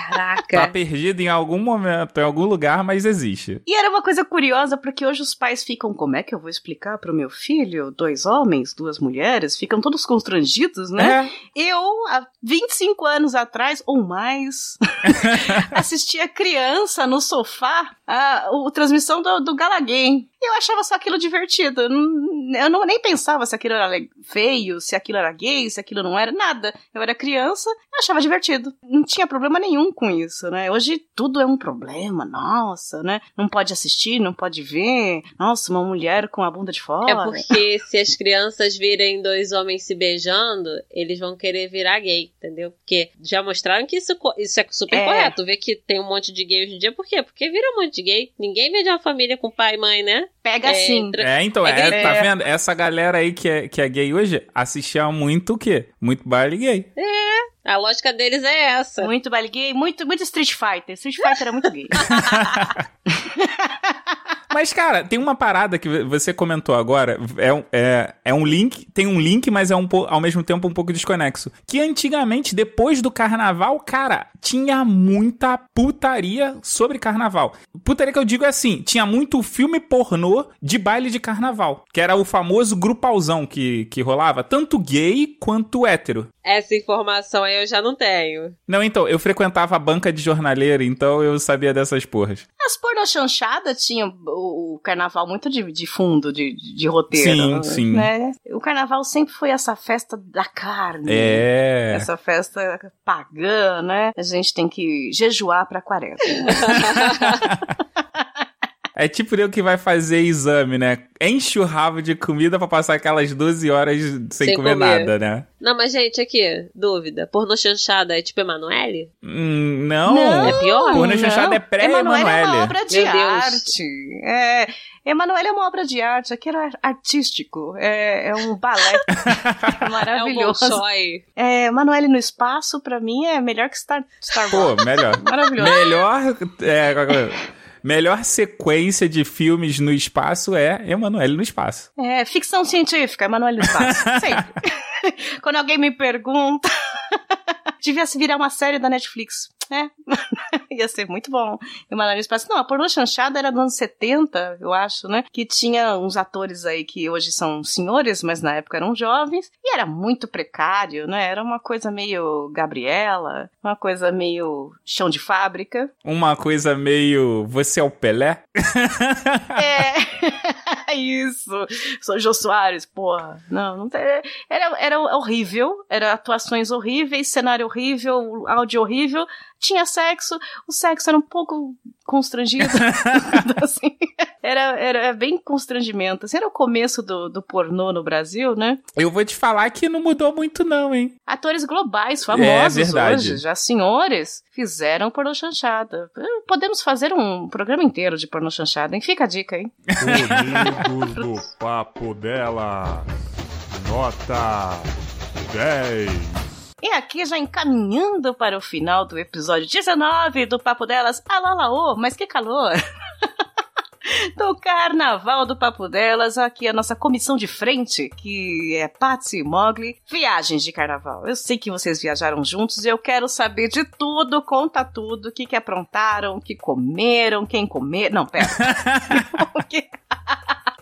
Tá Caraca. perdido em algum momento, em algum lugar, mas existe. E era uma coisa curiosa, porque hoje os pais ficam, como é que eu vou explicar pro meu filho? Dois homens, duas mulheres, ficam todos constrangidos, né? É. Eu, há 25 anos atrás, ou mais, *laughs* assistia criança no sofá a, o transmissão do, do Gala Game. E eu achava só aquilo divertido. Eu não- Eu não, nem pensava se aquilo era feio, se aquilo era gay, se aquilo não era, nada. Eu era criança e achava divertido. Não tinha problema nenhum com isso, né? Hoje tudo é um problema, nossa, né? Não pode assistir, não pode ver. Nossa, uma mulher com a bunda de fora. É porque se as crianças virem dois homens se beijando, eles vão querer virar gay, entendeu? Porque já mostraram que isso, isso é super É. correto. Ver que tem um monte de gay hoje em dia, por quê? Porque vira um monte de gay. Ninguém vem de uma família com pai e mãe, né? Pega É, assim. tra- É, então, É é, tá vendo? Essa galera aí que é, que é gay hoje assistia muito o quê? Muito baile gay. A lógica deles é essa. Muito baile gay, muito, muito Street Fighter. Street Fighter era muito gay. *laughs* Mas, cara, tem uma parada que você comentou agora. É, um- é, é um link, tem um link, mas é um ao mesmo tempo um pouco desconexo. Que antigamente, depois do carnaval, cara, tinha muita putaria sobre carnaval. Putaria que eu digo é assim: tinha muito filme pornô de baile de carnaval. Que era o famoso grupauzão que, que rolava, tanto gay quanto hétero. Essa informação aí eu já não tenho. Não, então, eu frequentava a banca de jornaleiro, então eu sabia dessas porras. As pornochanchadas tinham o, o carnaval muito de, de fundo, de, de roteiro. Sim, sim. Né? O carnaval sempre foi essa festa da carne. É. Essa festa pagã, né? A gente tem que jejuar pra quaresma. *laughs* É tipo eu que vai fazer exame, né? Enche o rabo de comida pra passar aquelas 12 horas sem, Sem comer, comer. nada, né? Não, mas gente, aqui, dúvida. Porno chanchada é tipo Emanuele? Hum, não. Não. É pior? Porno chanchada é Emanuele é uma pré-Emanuele. obra de arte. É, Emanuele é uma obra de arte. Aquilo é artístico. É, é um balé *laughs* É um maravilhoso. Bolshoi. É, Emanuele no espaço, pra mim, é melhor que Star, Star Pô, Wars. melhor. *laughs* Maravilhoso. melhor. É, é? Melhor sequência de filmes no espaço é Emanuele no espaço. É, ficção científica, Emanuele no espaço. *laughs* Sempre. *laughs* Quando alguém me pergunta, *laughs* devia se virar uma série da Netflix. É, *laughs* ia ser muito bom. Emanuele no espaço. Não, a pornô chanchada era dos anos 70, eu acho, né? Que tinha uns atores aí que hoje são senhores, mas na época eram jovens. E era muito precário, né? Era uma coisa meio Gabriela, uma coisa meio chão de fábrica. Uma coisa meio. Você é o Pelé? É, *laughs* *laughs* isso. Sou Jô Soares, porra. Não, não tem. Era, era horrível, era atuações horríveis, cenário horrível, áudio horrível. Tinha sexo, o sexo era um pouco constrangido. *laughs* assim, era, era bem constrangimento. Assim, era o começo do, do pornô no Brasil, né? Eu vou te falar que não mudou muito, não, hein? Atores globais famosos É hoje, já senhores, fizeram pornô chanchada. Podemos fazer um programa inteiro de pornô chanchada, hein? Fica a dica, hein? Do *laughs* papo dela. Nota 10. E aqui já encaminhando para o final do episódio 19 do Papo Delas. Alô, alô, mas que calor! *laughs* do Carnaval do Papo Delas, aqui a nossa comissão de frente, que é Patsy e Mogli, viagens de carnaval. Eu sei que vocês viajaram juntos e eu quero saber de tudo, conta tudo, o que que aprontaram, o que comeram, quem comer... Não, pera. *laughs* o que... *laughs*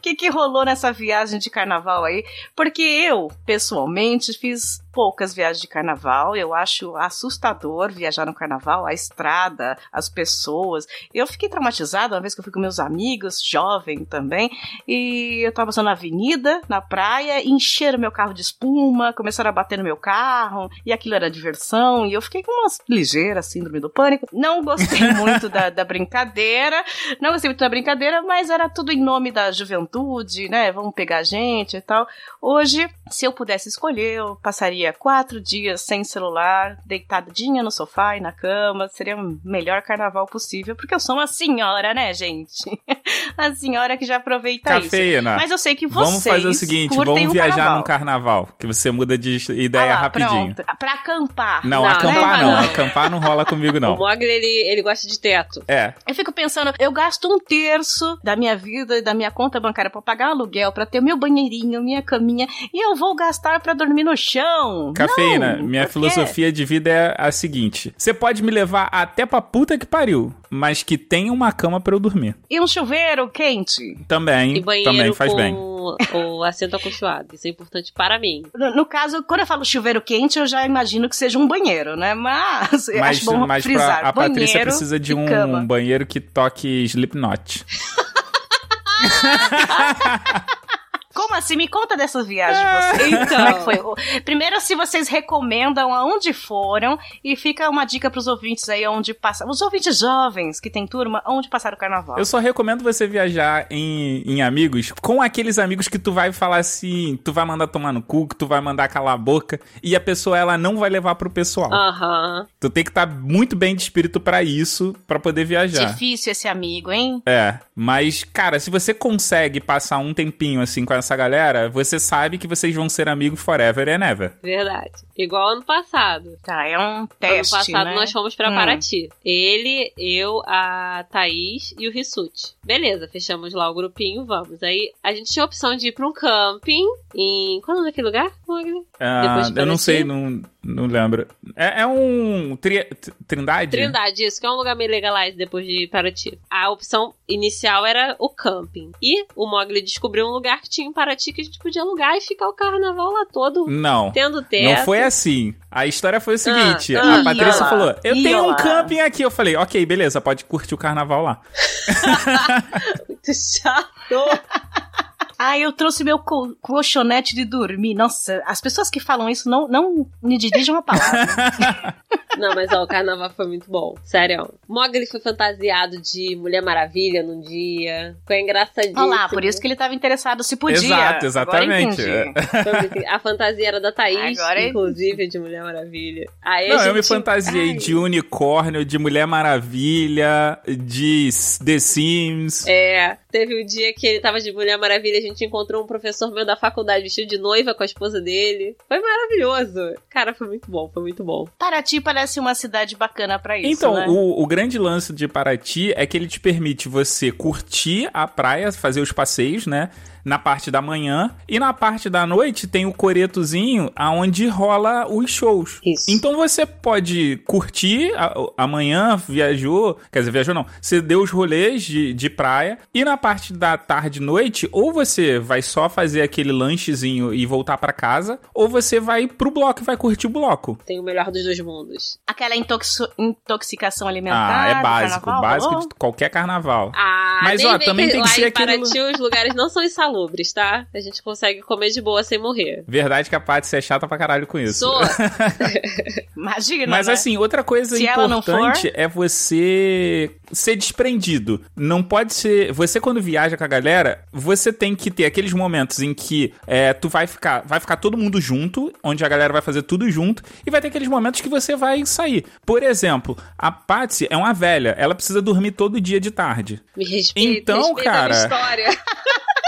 Que, que rolou nessa viagem de carnaval aí? Porque eu, pessoalmente, fiz poucas viagens de carnaval. Eu acho assustador viajar no carnaval, a estrada, as pessoas. Eu fiquei traumatizada uma vez que eu fui com meus amigos, jovem também, e eu tava passando na avenida, na praia, e encheram meu carro de espuma, começaram a bater no meu carro, e aquilo era diversão, e eu fiquei com uma ligeira síndrome do pânico. Não gostei *laughs* muito da, da brincadeira, não gostei muito da brincadeira, mas era tudo em nome da juventude, né? Vamos pegar gente e tal. Hoje, se eu pudesse escolher, eu passaria quatro dias sem celular, deitadinha no sofá e na cama. Seria o melhor carnaval possível, porque eu sou uma senhora, né, gente? *laughs* a senhora que já aproveita isso. Cafeína. Mas eu sei que vocês Vamos fazer o seguinte, vamos o viajar carnaval. num carnaval, que você muda de Ah ideia lá, rapidinho. Pronto. Pra acampar. Não, Não, acampar não, não, não. acampar não rola comigo O não. Mogli, ele, ele gosta de teto. É, Eu fico pensando, eu gasto um terço da minha vida e da minha conta bancária pra pagar aluguel, pra ter meu banheirinho, minha caminha, e eu vou gastar pra dormir no chão. Cafeína, Não, minha filosofia de vida é a seguinte: você pode me levar até pra puta que pariu, mas que tenha uma cama pra eu dormir. E um chuveiro quente. Também, E banheiro também faz com bem. o assento acolchoado. Isso é importante para mim. No, no caso, quando eu falo chuveiro quente, eu já imagino que seja um banheiro, né? Mas, *laughs* Mas, acho bom mas frisar. pra, a Patrícia banheiro precisa de um cama. banheiro que toque Slipknot. *laughs* Como assim? Me conta dessas viagens de vocês. Então. Como é que foi? O- Primeiro, se vocês recomendam aonde foram e fica uma dica pros ouvintes aí onde passar. Os ouvintes jovens que tem turma, onde passar o carnaval. Eu só recomendo você viajar em, em amigos com aqueles amigos que tu vai falar assim, tu vai mandar tomar no cu, que tu vai mandar calar a boca e a pessoa ela não vai levar pro pessoal. Aham. Tu tem que estar muito bem de espírito pra isso, pra poder viajar. Difícil esse amigo, hein? É, mas cara, se você consegue passar um tempinho assim com essa galera, você sabe que vocês vão ser amigos forever and ever. Verdade. Igual ano passado. Tá, é um teste, ano passado né? nós fomos pra Hum. Paraty. Ele, eu, a Thaís e o Rissuti. Beleza, fechamos lá o grupinho, vamos. Aí a gente tinha a opção de ir pra um camping em. Qual é o nome daquele lugar? Mogli? Ah, Depois de eu não sei, não, não lembro. É, é um tri- Trindade? Trindade, isso, que é um lugar meio legalize depois de Paraty. A opção inicial era o camping. E o Mogli descobriu um lugar que tinha em Paraty que a gente podia alugar e ficar o carnaval lá todo. Não. Tendo teto. Não foi assim. A história foi o seguinte: ah, a Patrícia lá, falou: Eu tenho um lá." camping aqui. Eu falei: Ok, beleza, pode curtir o carnaval lá. *laughs* *laughs* Muito chato. Ah, eu trouxe meu co- colchonete de dormir. Nossa, as pessoas que falam isso não, não me dirijam a palavra. *laughs* Não, mas ó, o carnaval foi muito bom. Sério. Mogli foi fantasiado de Mulher Maravilha num dia. Foi engraçadíssimo. Olha lá, por isso que ele estava interessado se podia. Exato, exatamente. A fantasia era da Thaís, Agora é- inclusive, de Mulher Maravilha. Aí Não, eu me gente- fantasiei Ai. de unicórnio, de Mulher Maravilha, de The Sims. É, teve um dia que ele tava de Mulher Maravilha, gente encontrou um professor meu da faculdade vestido de noiva com a esposa dele. Foi maravilhoso. Cara, foi muito bom, foi muito bom. Paraty parece uma cidade bacana pra isso, Então, né? o, o grande lance de Paraty é que ele te permite você curtir a praia, fazer os passeios, né? Na parte da manhã. E na parte da noite tem o coretozinho aonde rola os shows. Isso. Então você pode curtir a- amanhã, viajou. Quer dizer, viajou não. Você deu os rolês de, de praia. E na parte da tarde e noite, ou você vai só fazer aquele lanchezinho e voltar pra casa, ou você vai pro bloco e vai curtir o bloco. Tem o melhor dos dois mundos. Aquela intoxi- intoxicação Ah, alimentar. é do básico, carnaval, básico de qualquer carnaval. Ah, Mas, ó, também tem que ser aquele- Paraty os lugares não são insalubres, tá? A gente consegue comer de boa sem morrer. Verdade que a Paty é chata pra caralho com isso. Sou. *laughs* Imagina, Mas né? assim, outra coisa Se importante é você ser desprendido. Não pode ser. Você, quando viaja com a galera, você tem que ter aqueles momentos em que é, tu vai ficar. Vai ficar todo mundo junto, onde a galera vai fazer tudo junto, e vai ter aqueles momentos que você vai sair. Por exemplo, a Patsy é uma velha, ela precisa dormir todo dia de tarde. Me respeita, Então, respeita cara- a minha história. *laughs*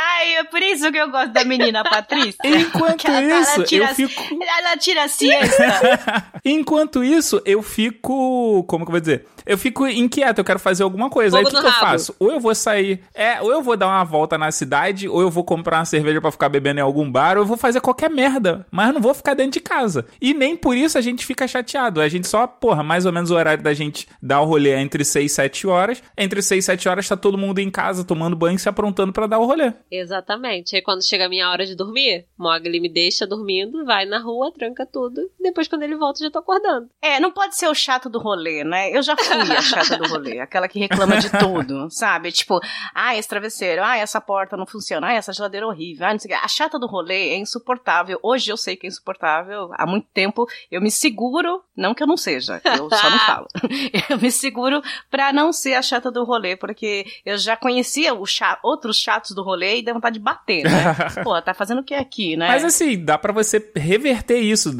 Ai, é por isso que eu gosto da menina Patrícia. *laughs* Enquanto ela- ela isso, tira eu fico. Ela tira a siesta. *laughs* Enquanto isso, eu fico. Como que eu vou dizer? Eu fico inquieto, eu quero fazer alguma coisa. Aí o Fogo que, que eu faço? Ou eu vou sair. É, ou eu vou dar uma volta na cidade, ou eu vou comprar uma cerveja pra ficar bebendo em algum bar, ou eu vou fazer qualquer merda. Mas não vou ficar dentro de casa. E nem por isso a gente fica chateado. A gente só, porra, mais ou menos o horário da gente dar o rolê é entre 6 e 7 horas. Entre 6 e 7 horas tá todo mundo em casa tomando banho e se aprontando pra dar o rolê. Exatamente. Aí quando chega a minha hora de dormir, Mogli me deixa dormindo, vai na rua, tranca tudo. Depois, quando ele volta, já tô acordando. É, não pode ser o chato do rolê, né? Eu já fui a chata do rolê, *laughs* aquela que reclama de tudo, sabe? Tipo, ah, esse travesseiro, ah, essa porta não funciona, ah, essa geladeira é horrível, ah, não sei o quê. A chata do rolê é insuportável. Hoje eu sei que é insuportável, há muito tempo eu me seguro, não que eu não seja, eu só não *laughs* falo. Eu me seguro pra não ser a chata do rolê, porque eu já conhecia o cha- outros chatos do rolê e deu vontade de bater, né? *laughs* Pô, tá fazendo o que aqui, né? Mas assim, dá pra você reverter isso.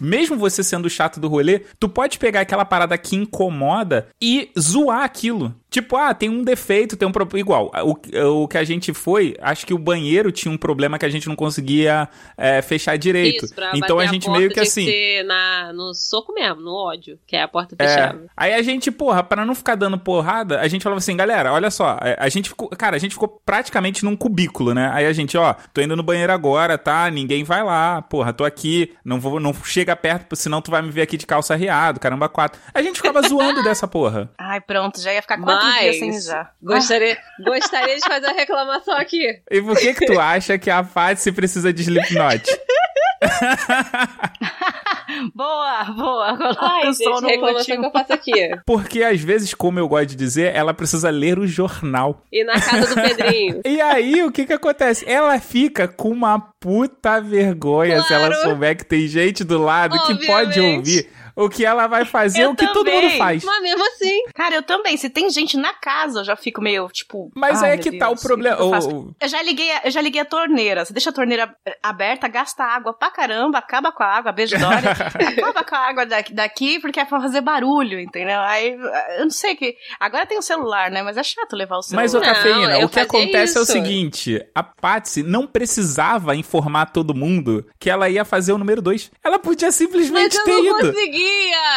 Mesmo você sendo chato do rolê, tu pode pegar aquela parada que incomoda e zoar aquilo. Tipo, ah, tem um defeito, tem um problema. Igual, o, o que a gente foi, acho que o banheiro tinha um problema que a gente não conseguia é, fechar direito. Isso, pra então a gente porta meio que assim. ser na, no soco mesmo, no ódio, que é a porta É, fechada. aí a gente, porra, pra não ficar dando porrada, a gente falava assim, galera, olha só, é, a gente ficou, cara, a gente ficou praticamente num cubículo, né? Aí a gente, ó, tô indo no banheiro agora, tá? Ninguém vai lá, porra, tô aqui, não vou, não chega perto, senão tu vai me ver aqui de calça riado, caramba, quatro. A gente ficava zoando *laughs* dessa porra. Ai, pronto, já ia ficar dias sem Mas mijar. gostaria, gostaria de fazer a reclamação aqui. E por que que tu acha que a Patsy precisa de Slipknot? *laughs* Boa, boa. Coloca Ai, o som gente, no que eu faço aqui. *laughs* Porque às vezes, como eu gosto de dizer, ela precisa ler o jornal. E na casa do Pedrinho. *laughs* E aí, o que que acontece? Ela fica com uma puta vergonha se ela Claro. souber que tem gente do lado que pode Obviamente. ouvir o que ela vai fazer, Eu o que todo também. mundo faz. Mas mesmo assim, Cara, eu também. Se tem gente na casa, eu já fico meio, tipo... Mas aí é que tá o Deus, problema. eu faço? o- Eu já liguei, a, eu já liguei a torneira. Você deixa a torneira eh, aberta, gasta água pra caramba, acaba com a água, beijo Dória. *laughs* acaba com a água daqui, daqui porque é pra fazer barulho, entendeu? Aí, eu não sei que... Agora tem o celular, né? Mas é chato levar o celular. Mas, ô Cafeína, o que acontece é o isso. seguinte: a Patsy não precisava informar todo mundo que ela ia fazer o número 2. Ela podia mas simplesmente eu ter não ido.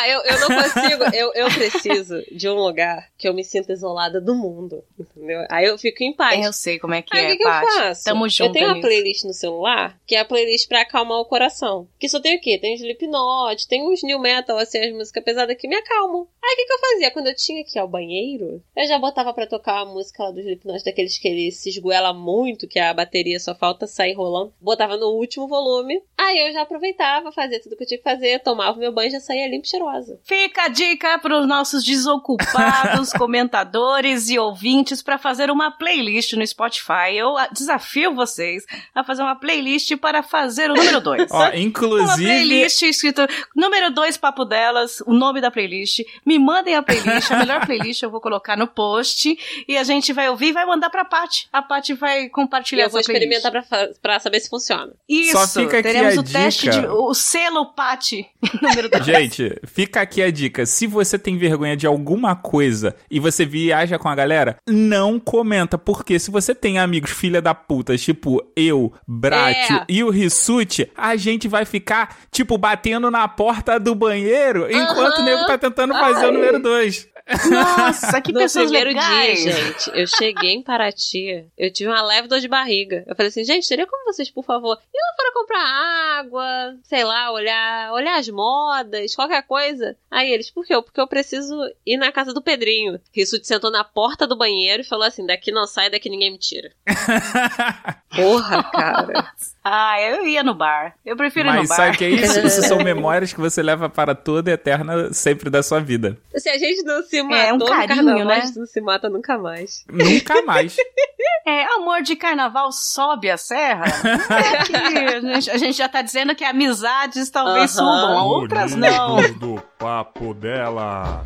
Eu, eu não consigo. Eu, eu preciso de um lugar que eu me sinta isolada do mundo. Entendeu? Aí eu fico em paz. Eu sei como é que Aí o é, que, que eu faço? Tamo junto Eu tenho uma playlist no celular, que é a playlist pra acalmar o coração. Que só tem o quê? Tem Slipknot, tem uns new metal, assim, as músicas pesadas que me acalmam. Aí o que, que eu fazia? Quando eu tinha que ir ao banheiro, eu já botava pra tocar uma música lá do Slipknot, daqueles que ele se esgoela muito, que a bateria só falta sair rolando. Botava no último volume. Aí eu já aproveitava, fazia tudo que eu tinha que fazer, tomava meu banho e já saía limpa e cheirosa. Fica a dica para os nossos desocupados *laughs* comentadores e ouvintes para fazer uma playlist no Spotify. Eu desafio vocês a fazer uma playlist para fazer o número 2. *laughs* Ó, Uma inclusive. playlist escrito número 2 Papo Delas, o nome da playlist. Me mandem a playlist, a melhor playlist eu vou colocar no post e a gente vai ouvir e vai mandar pra Paty. A Paty vai E compartilhar eu vou essa playlist. experimentar pra, fa- pra saber se funciona. Isso, Só fica aqui teremos a o teste dica. de o selo Paty *laughs* número 2. Gente, fica aqui a dica. Se você tem vergonha de alguma coisa e você viaja com a galera, não comenta. Porque se você tem amigos filha da puta, tipo eu, Bratio É. e o Rissuti, a gente vai ficar, tipo, batendo na porta do banheiro enquanto o Aham. nego tá tentando fazer o número 2. Nossa, que *laughs* no pessoas primeiro legais. dia, gente, eu cheguei em Paraty, eu tive uma leve dor de barriga. Eu falei assim, gente, teria como vocês, por favor, ir lá fora comprar água, sei lá, olhar, olhar as modas, qualquer coisa. Aí eles, por quê? Porque eu preciso ir na casa do Pedrinho. Rissuti sentou na porta do banheiro e falou assim, daqui não sai, daqui ninguém me tira. *laughs* Porra, cara. Ah, eu ia no bar. Eu prefiro ir no Mas bar. sabe o que é isso? *laughs* Isso são memórias que você leva para toda e eterna sempre da sua vida. Se a gente não se matou É, um no carinho, carnaval, né? a gente não se mata nunca mais. Nunca mais. *laughs* É, amor de carnaval sobe a serra. É que a, gente, a gente já tá dizendo que amizades talvez Aham. subam, outras não. Do papo dela.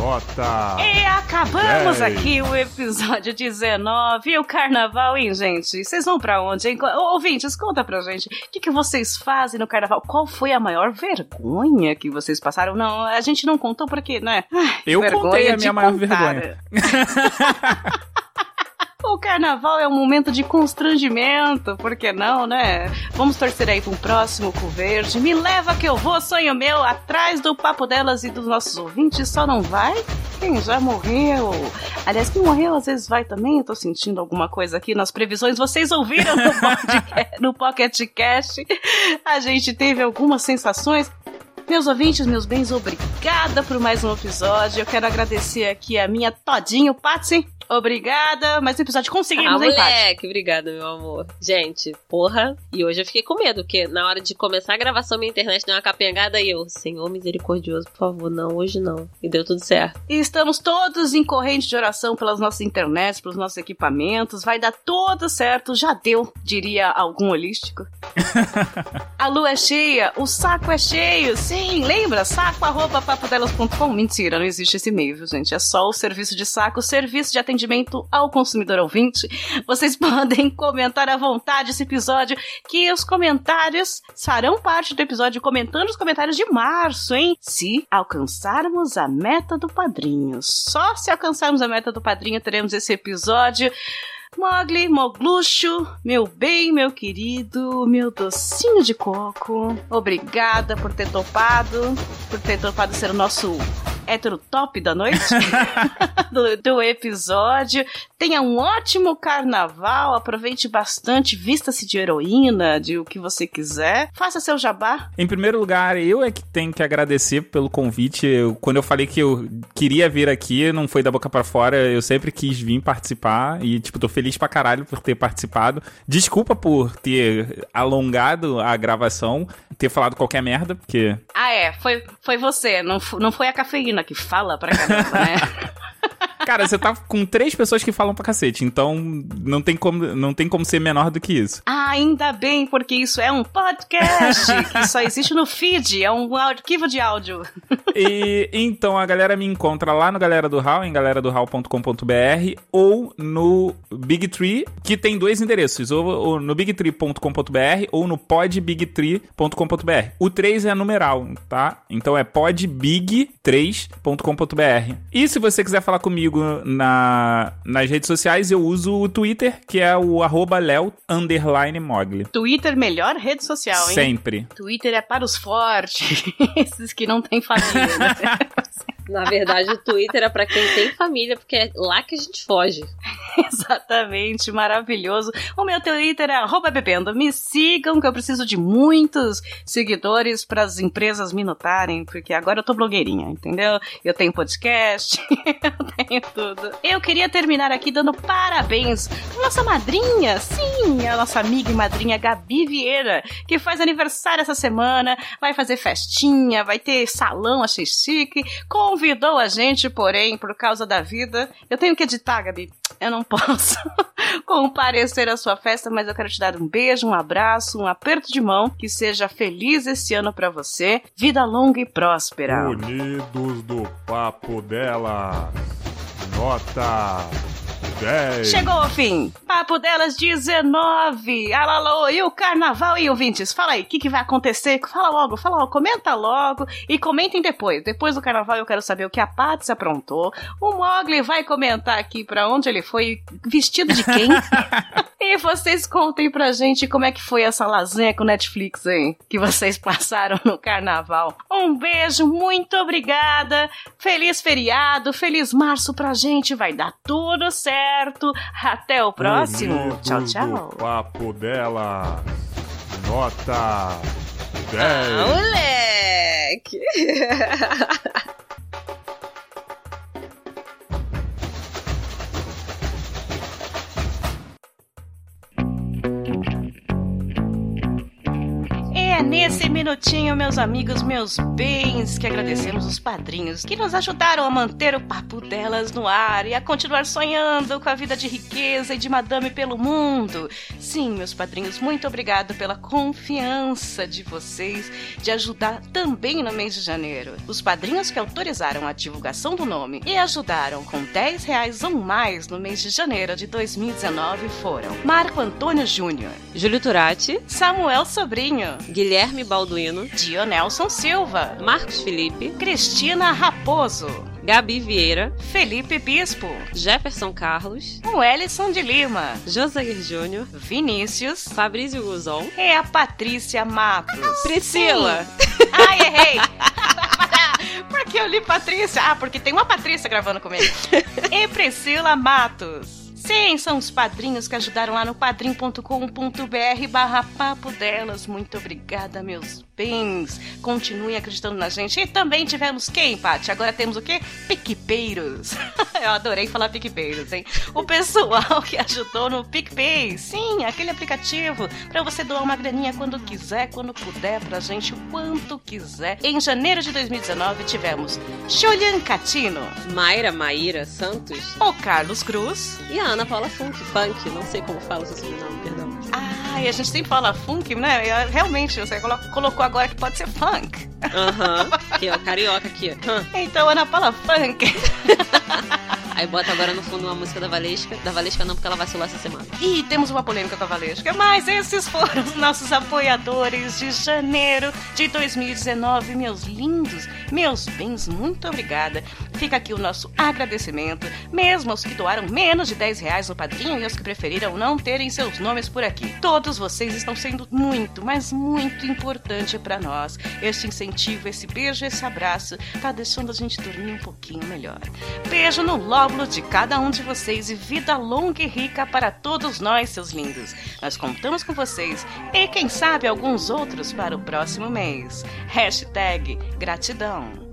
Nota. E acabamos Dez. aqui o episódio 19 e o carnaval, hein, gente? Vocês vão pra onde, hein? Ouvintes, conta pra gente. O que, que vocês fazem no carnaval? Qual foi a maior vergonha que vocês passaram? Não, a gente não contou porque, né? Ai, Eu contei a minha maior contar. vergonha. *laughs* *laughs* O carnaval é um momento de constrangimento, por que não, né? Vamos torcer aí para um próximo cu verde. Me leva que eu vou, sonho meu, atrás do papo delas e dos nossos ouvintes. Só não vai quem já morreu. Aliás, quem morreu às vezes vai também. Eu tô sentindo alguma coisa aqui nas previsões. Vocês ouviram no, *laughs* podcast, no Pocket? A gente teve algumas sensações. Meus ouvintes, meus bens, obrigada por mais um episódio. Eu quero agradecer aqui a minha todinho, Patsy. Obrigada, mais um episódio conseguimos, ah, moleque, obrigada, meu amor. Gente, porra. E hoje eu fiquei com medo, porque na hora de começar a gravação, minha internet deu uma capengada e eu, Senhor misericordioso, por favor, não, hoje não. E deu tudo certo. E estamos todos em corrente de oração pelas nossas internets, pelos nossos equipamentos. Vai dar tudo certo, já deu, diria algum holístico. *laughs* a lua é cheia, o saco é cheio. Sim, lembra? Saco arroba papodelas.com. Mentira, não existe esse e-mail, viu, gente? É só o serviço de saco, o serviço de atendimento ao consumidor ouvinte. Vocês *laughs* podem comentar à vontade esse episódio, que os comentários farão parte do episódio comentando os comentários de março, hein? Se alcançarmos a meta do padrinho. Só se alcançarmos a meta do padrinho teremos esse episódio. Mogli, Mogluxo, meu bem, meu querido, meu docinho de coco, obrigada por ter topado, por ter topado ser o nosso hétero top da noite *laughs* do, do, episódio. Tenha um ótimo carnaval, aproveite bastante, vista-se de heroína, de o que você quiser. Faça seu jabá. Em primeiro lugar, eu é que tenho que agradecer pelo convite. Eu, quando eu falei que eu queria vir aqui, não foi da boca para fora, eu sempre quis vir participar e, tipo, tô feliz pra caralho por ter participado. Desculpa por ter alongado a gravação, ter falado qualquer merda, porque. Ah, é, foi, foi você, não, não foi a cafeína que fala pra caramba, né? *laughs* Cara, você tá com três pessoas que falam pra cacete, então não tem como, não tem como ser menor do que isso. Ah, ainda bem, porque isso é um podcast *laughs* que só existe no feed, é um arquivo de áudio. E então a galera me encontra lá no Galera do Hall, em galeradohall.com.br ou no Big Tree, que tem dois endereços, ou, ou no bigtree.com.br ou no podbigtree.com.br. O 3 é numeral, tá? Então é podbig3.com.br. E se você quiser falar comigo na, nas redes sociais, eu uso o Twitter, que é o arroba Mogli. Twitter, melhor rede social, hein? Sempre. Twitter é para os fortes, *laughs* esses que não têm família, né? *laughs* Na verdade, o Twitter é para quem tem família, porque é lá que a gente foge. *laughs* Exatamente, maravilhoso. O meu Twitter é bebendo. Me sigam, que eu preciso de muitos seguidores para as empresas me notarem, porque agora eu tô blogueirinha, entendeu? Eu tenho podcast, *laughs* eu tenho tudo. Eu queria terminar aqui dando parabéns pra nossa madrinha, sim, a nossa amiga e madrinha Gabi Vieira, que faz aniversário essa semana, vai fazer festinha, vai ter salão, achei chique, convidou a gente, porém, por causa da vida, eu tenho que editar, Gabi. Eu não *laughs* posso comparecer à sua festa, mas eu quero te dar um beijo, um abraço, um aperto de mão, que seja feliz esse ano para você, vida longa e próspera. Unidos do papo dela. Nota 10. Chegou ao fim. Papo delas 19. Alalô, e o carnaval, e ouvintes? Fala aí, o que, que vai acontecer? Fala logo, fala logo, comenta logo e comentem depois. Depois do carnaval eu quero saber o que a Patsy aprontou. O Mogli vai comentar aqui pra onde ele foi, vestido de quem. *laughs* e vocês contem pra gente como é que foi essa lasanha com Netflix aí, que vocês passaram no carnaval. Um beijo, muito obrigada. Feliz feriado, feliz março pra gente, vai dar tudo certo. Até o próximo. Unidos Tchau, tchau. papo dela. Nota 10. Ah, moleque! *laughs* minutinho, meus amigos, meus bens, que agradecemos os padrinhos que nos ajudaram a manter o papo delas no ar e a continuar sonhando com a vida de riqueza e de madame pelo mundo. Sim, meus padrinhos, muito obrigado pela confiança de vocês de ajudar também no mês de janeiro. Os padrinhos que autorizaram a divulgação do nome e ajudaram com 10 reais ou mais no mês de janeiro de 2019 foram Marco Antônio Júnior, Júlio Turati, Samuel Sobrinho, Guilherme Balduino Dionelson Silva, Marcos Felipe, Cristina Raposo, Gabi Vieira, Felipe Bispo, Jefferson Carlos, Wellison de Lima, Josair Júnior, Vinícius Fabrício Guzon, e a Patrícia Matos. Priscila. Sim. Ai, errei! *laughs* Por que eu li Patrícia? Ah, porque tem uma Patrícia gravando comigo. *laughs* e Priscila Matos. Sim, são os padrinhos que ajudaram lá no padrim.com.br barra papo delas. Muito obrigada, meus bens. Continuem acreditando na gente. E também tivemos quem, Paty? Agora temos o quê? Piquepeiros. *laughs* Eu adorei falar Piquepeiros, hein? O pessoal que ajudou no PicPay. Sim, aquele aplicativo para você doar uma graninha quando quiser, quando puder pra gente, o quanto quiser. Em janeiro de 2019 tivemos Julian Catino, Mayra Maíra Santos o Carlos Cruz, e a Ana Paula Funk, Funk, não sei como fala seu sobrenome, perdão. Ah, e a gente sempre fala funk, né? E, Realmente, você colo- colocou agora que pode ser funk. Aham, *laughs* aqui ó, carioca aqui, ó. Então, Ana Paula Funk. *laughs* Aí bota agora no fundo uma música da Valesca, da Valesca não, porque ela vacilou essa semana. E temos uma polêmica com a Valesca, mas esses foram os nossos apoiadores de janeiro de 2019, meus lindos, meus bens, muito obrigada. Fica aqui o nosso agradecimento, mesmo aos que doaram menos de 10 reais no padrinho e aos que preferiram não terem seus nomes por aqui. Todos vocês estão sendo muito, mas muito importante para nós. Este incentivo, esse beijo, esse abraço, tá deixando a gente dormir um pouquinho melhor. Beijo no lóbulo de cada um de vocês e vida longa e rica para todos nós, seus lindos. Nós contamos com vocês e quem sabe alguns outros para o próximo mês. Hashtag gratidão.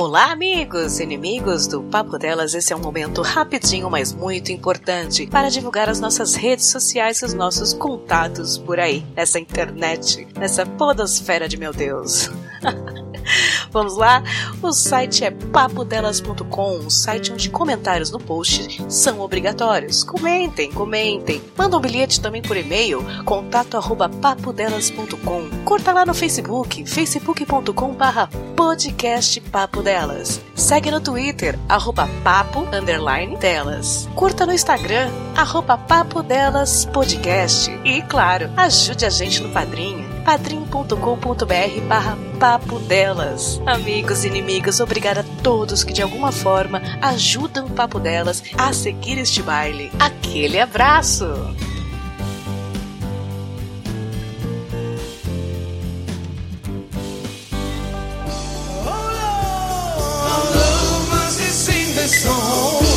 Olá, amigos inimigos do Papo Delas. Esse é um momento rapidinho, mas muito importante para divulgar as nossas redes sociais e os nossos contatos por aí, nessa internet, nessa podosfera de meu Deus. *laughs* Vamos lá? O site é papodelas.com, um site onde comentários no post são obrigatórios. Comentem, comentem. Manda um bilhete também por e-mail, contato arroba papodelas.com. Curta lá no Facebook, facebook.com barra podcast Papo Delas. Segue no Twitter, arroba papo, underline, delas. Curta no Instagram, arroba papo delas podcast. E, claro, ajude a gente no Padrinho padrim.com.br barra papo delas. Amigos e inimigos, obrigada a todos que de alguma forma ajudam o Papo Delas a seguir este baile. Aquele abraço! Você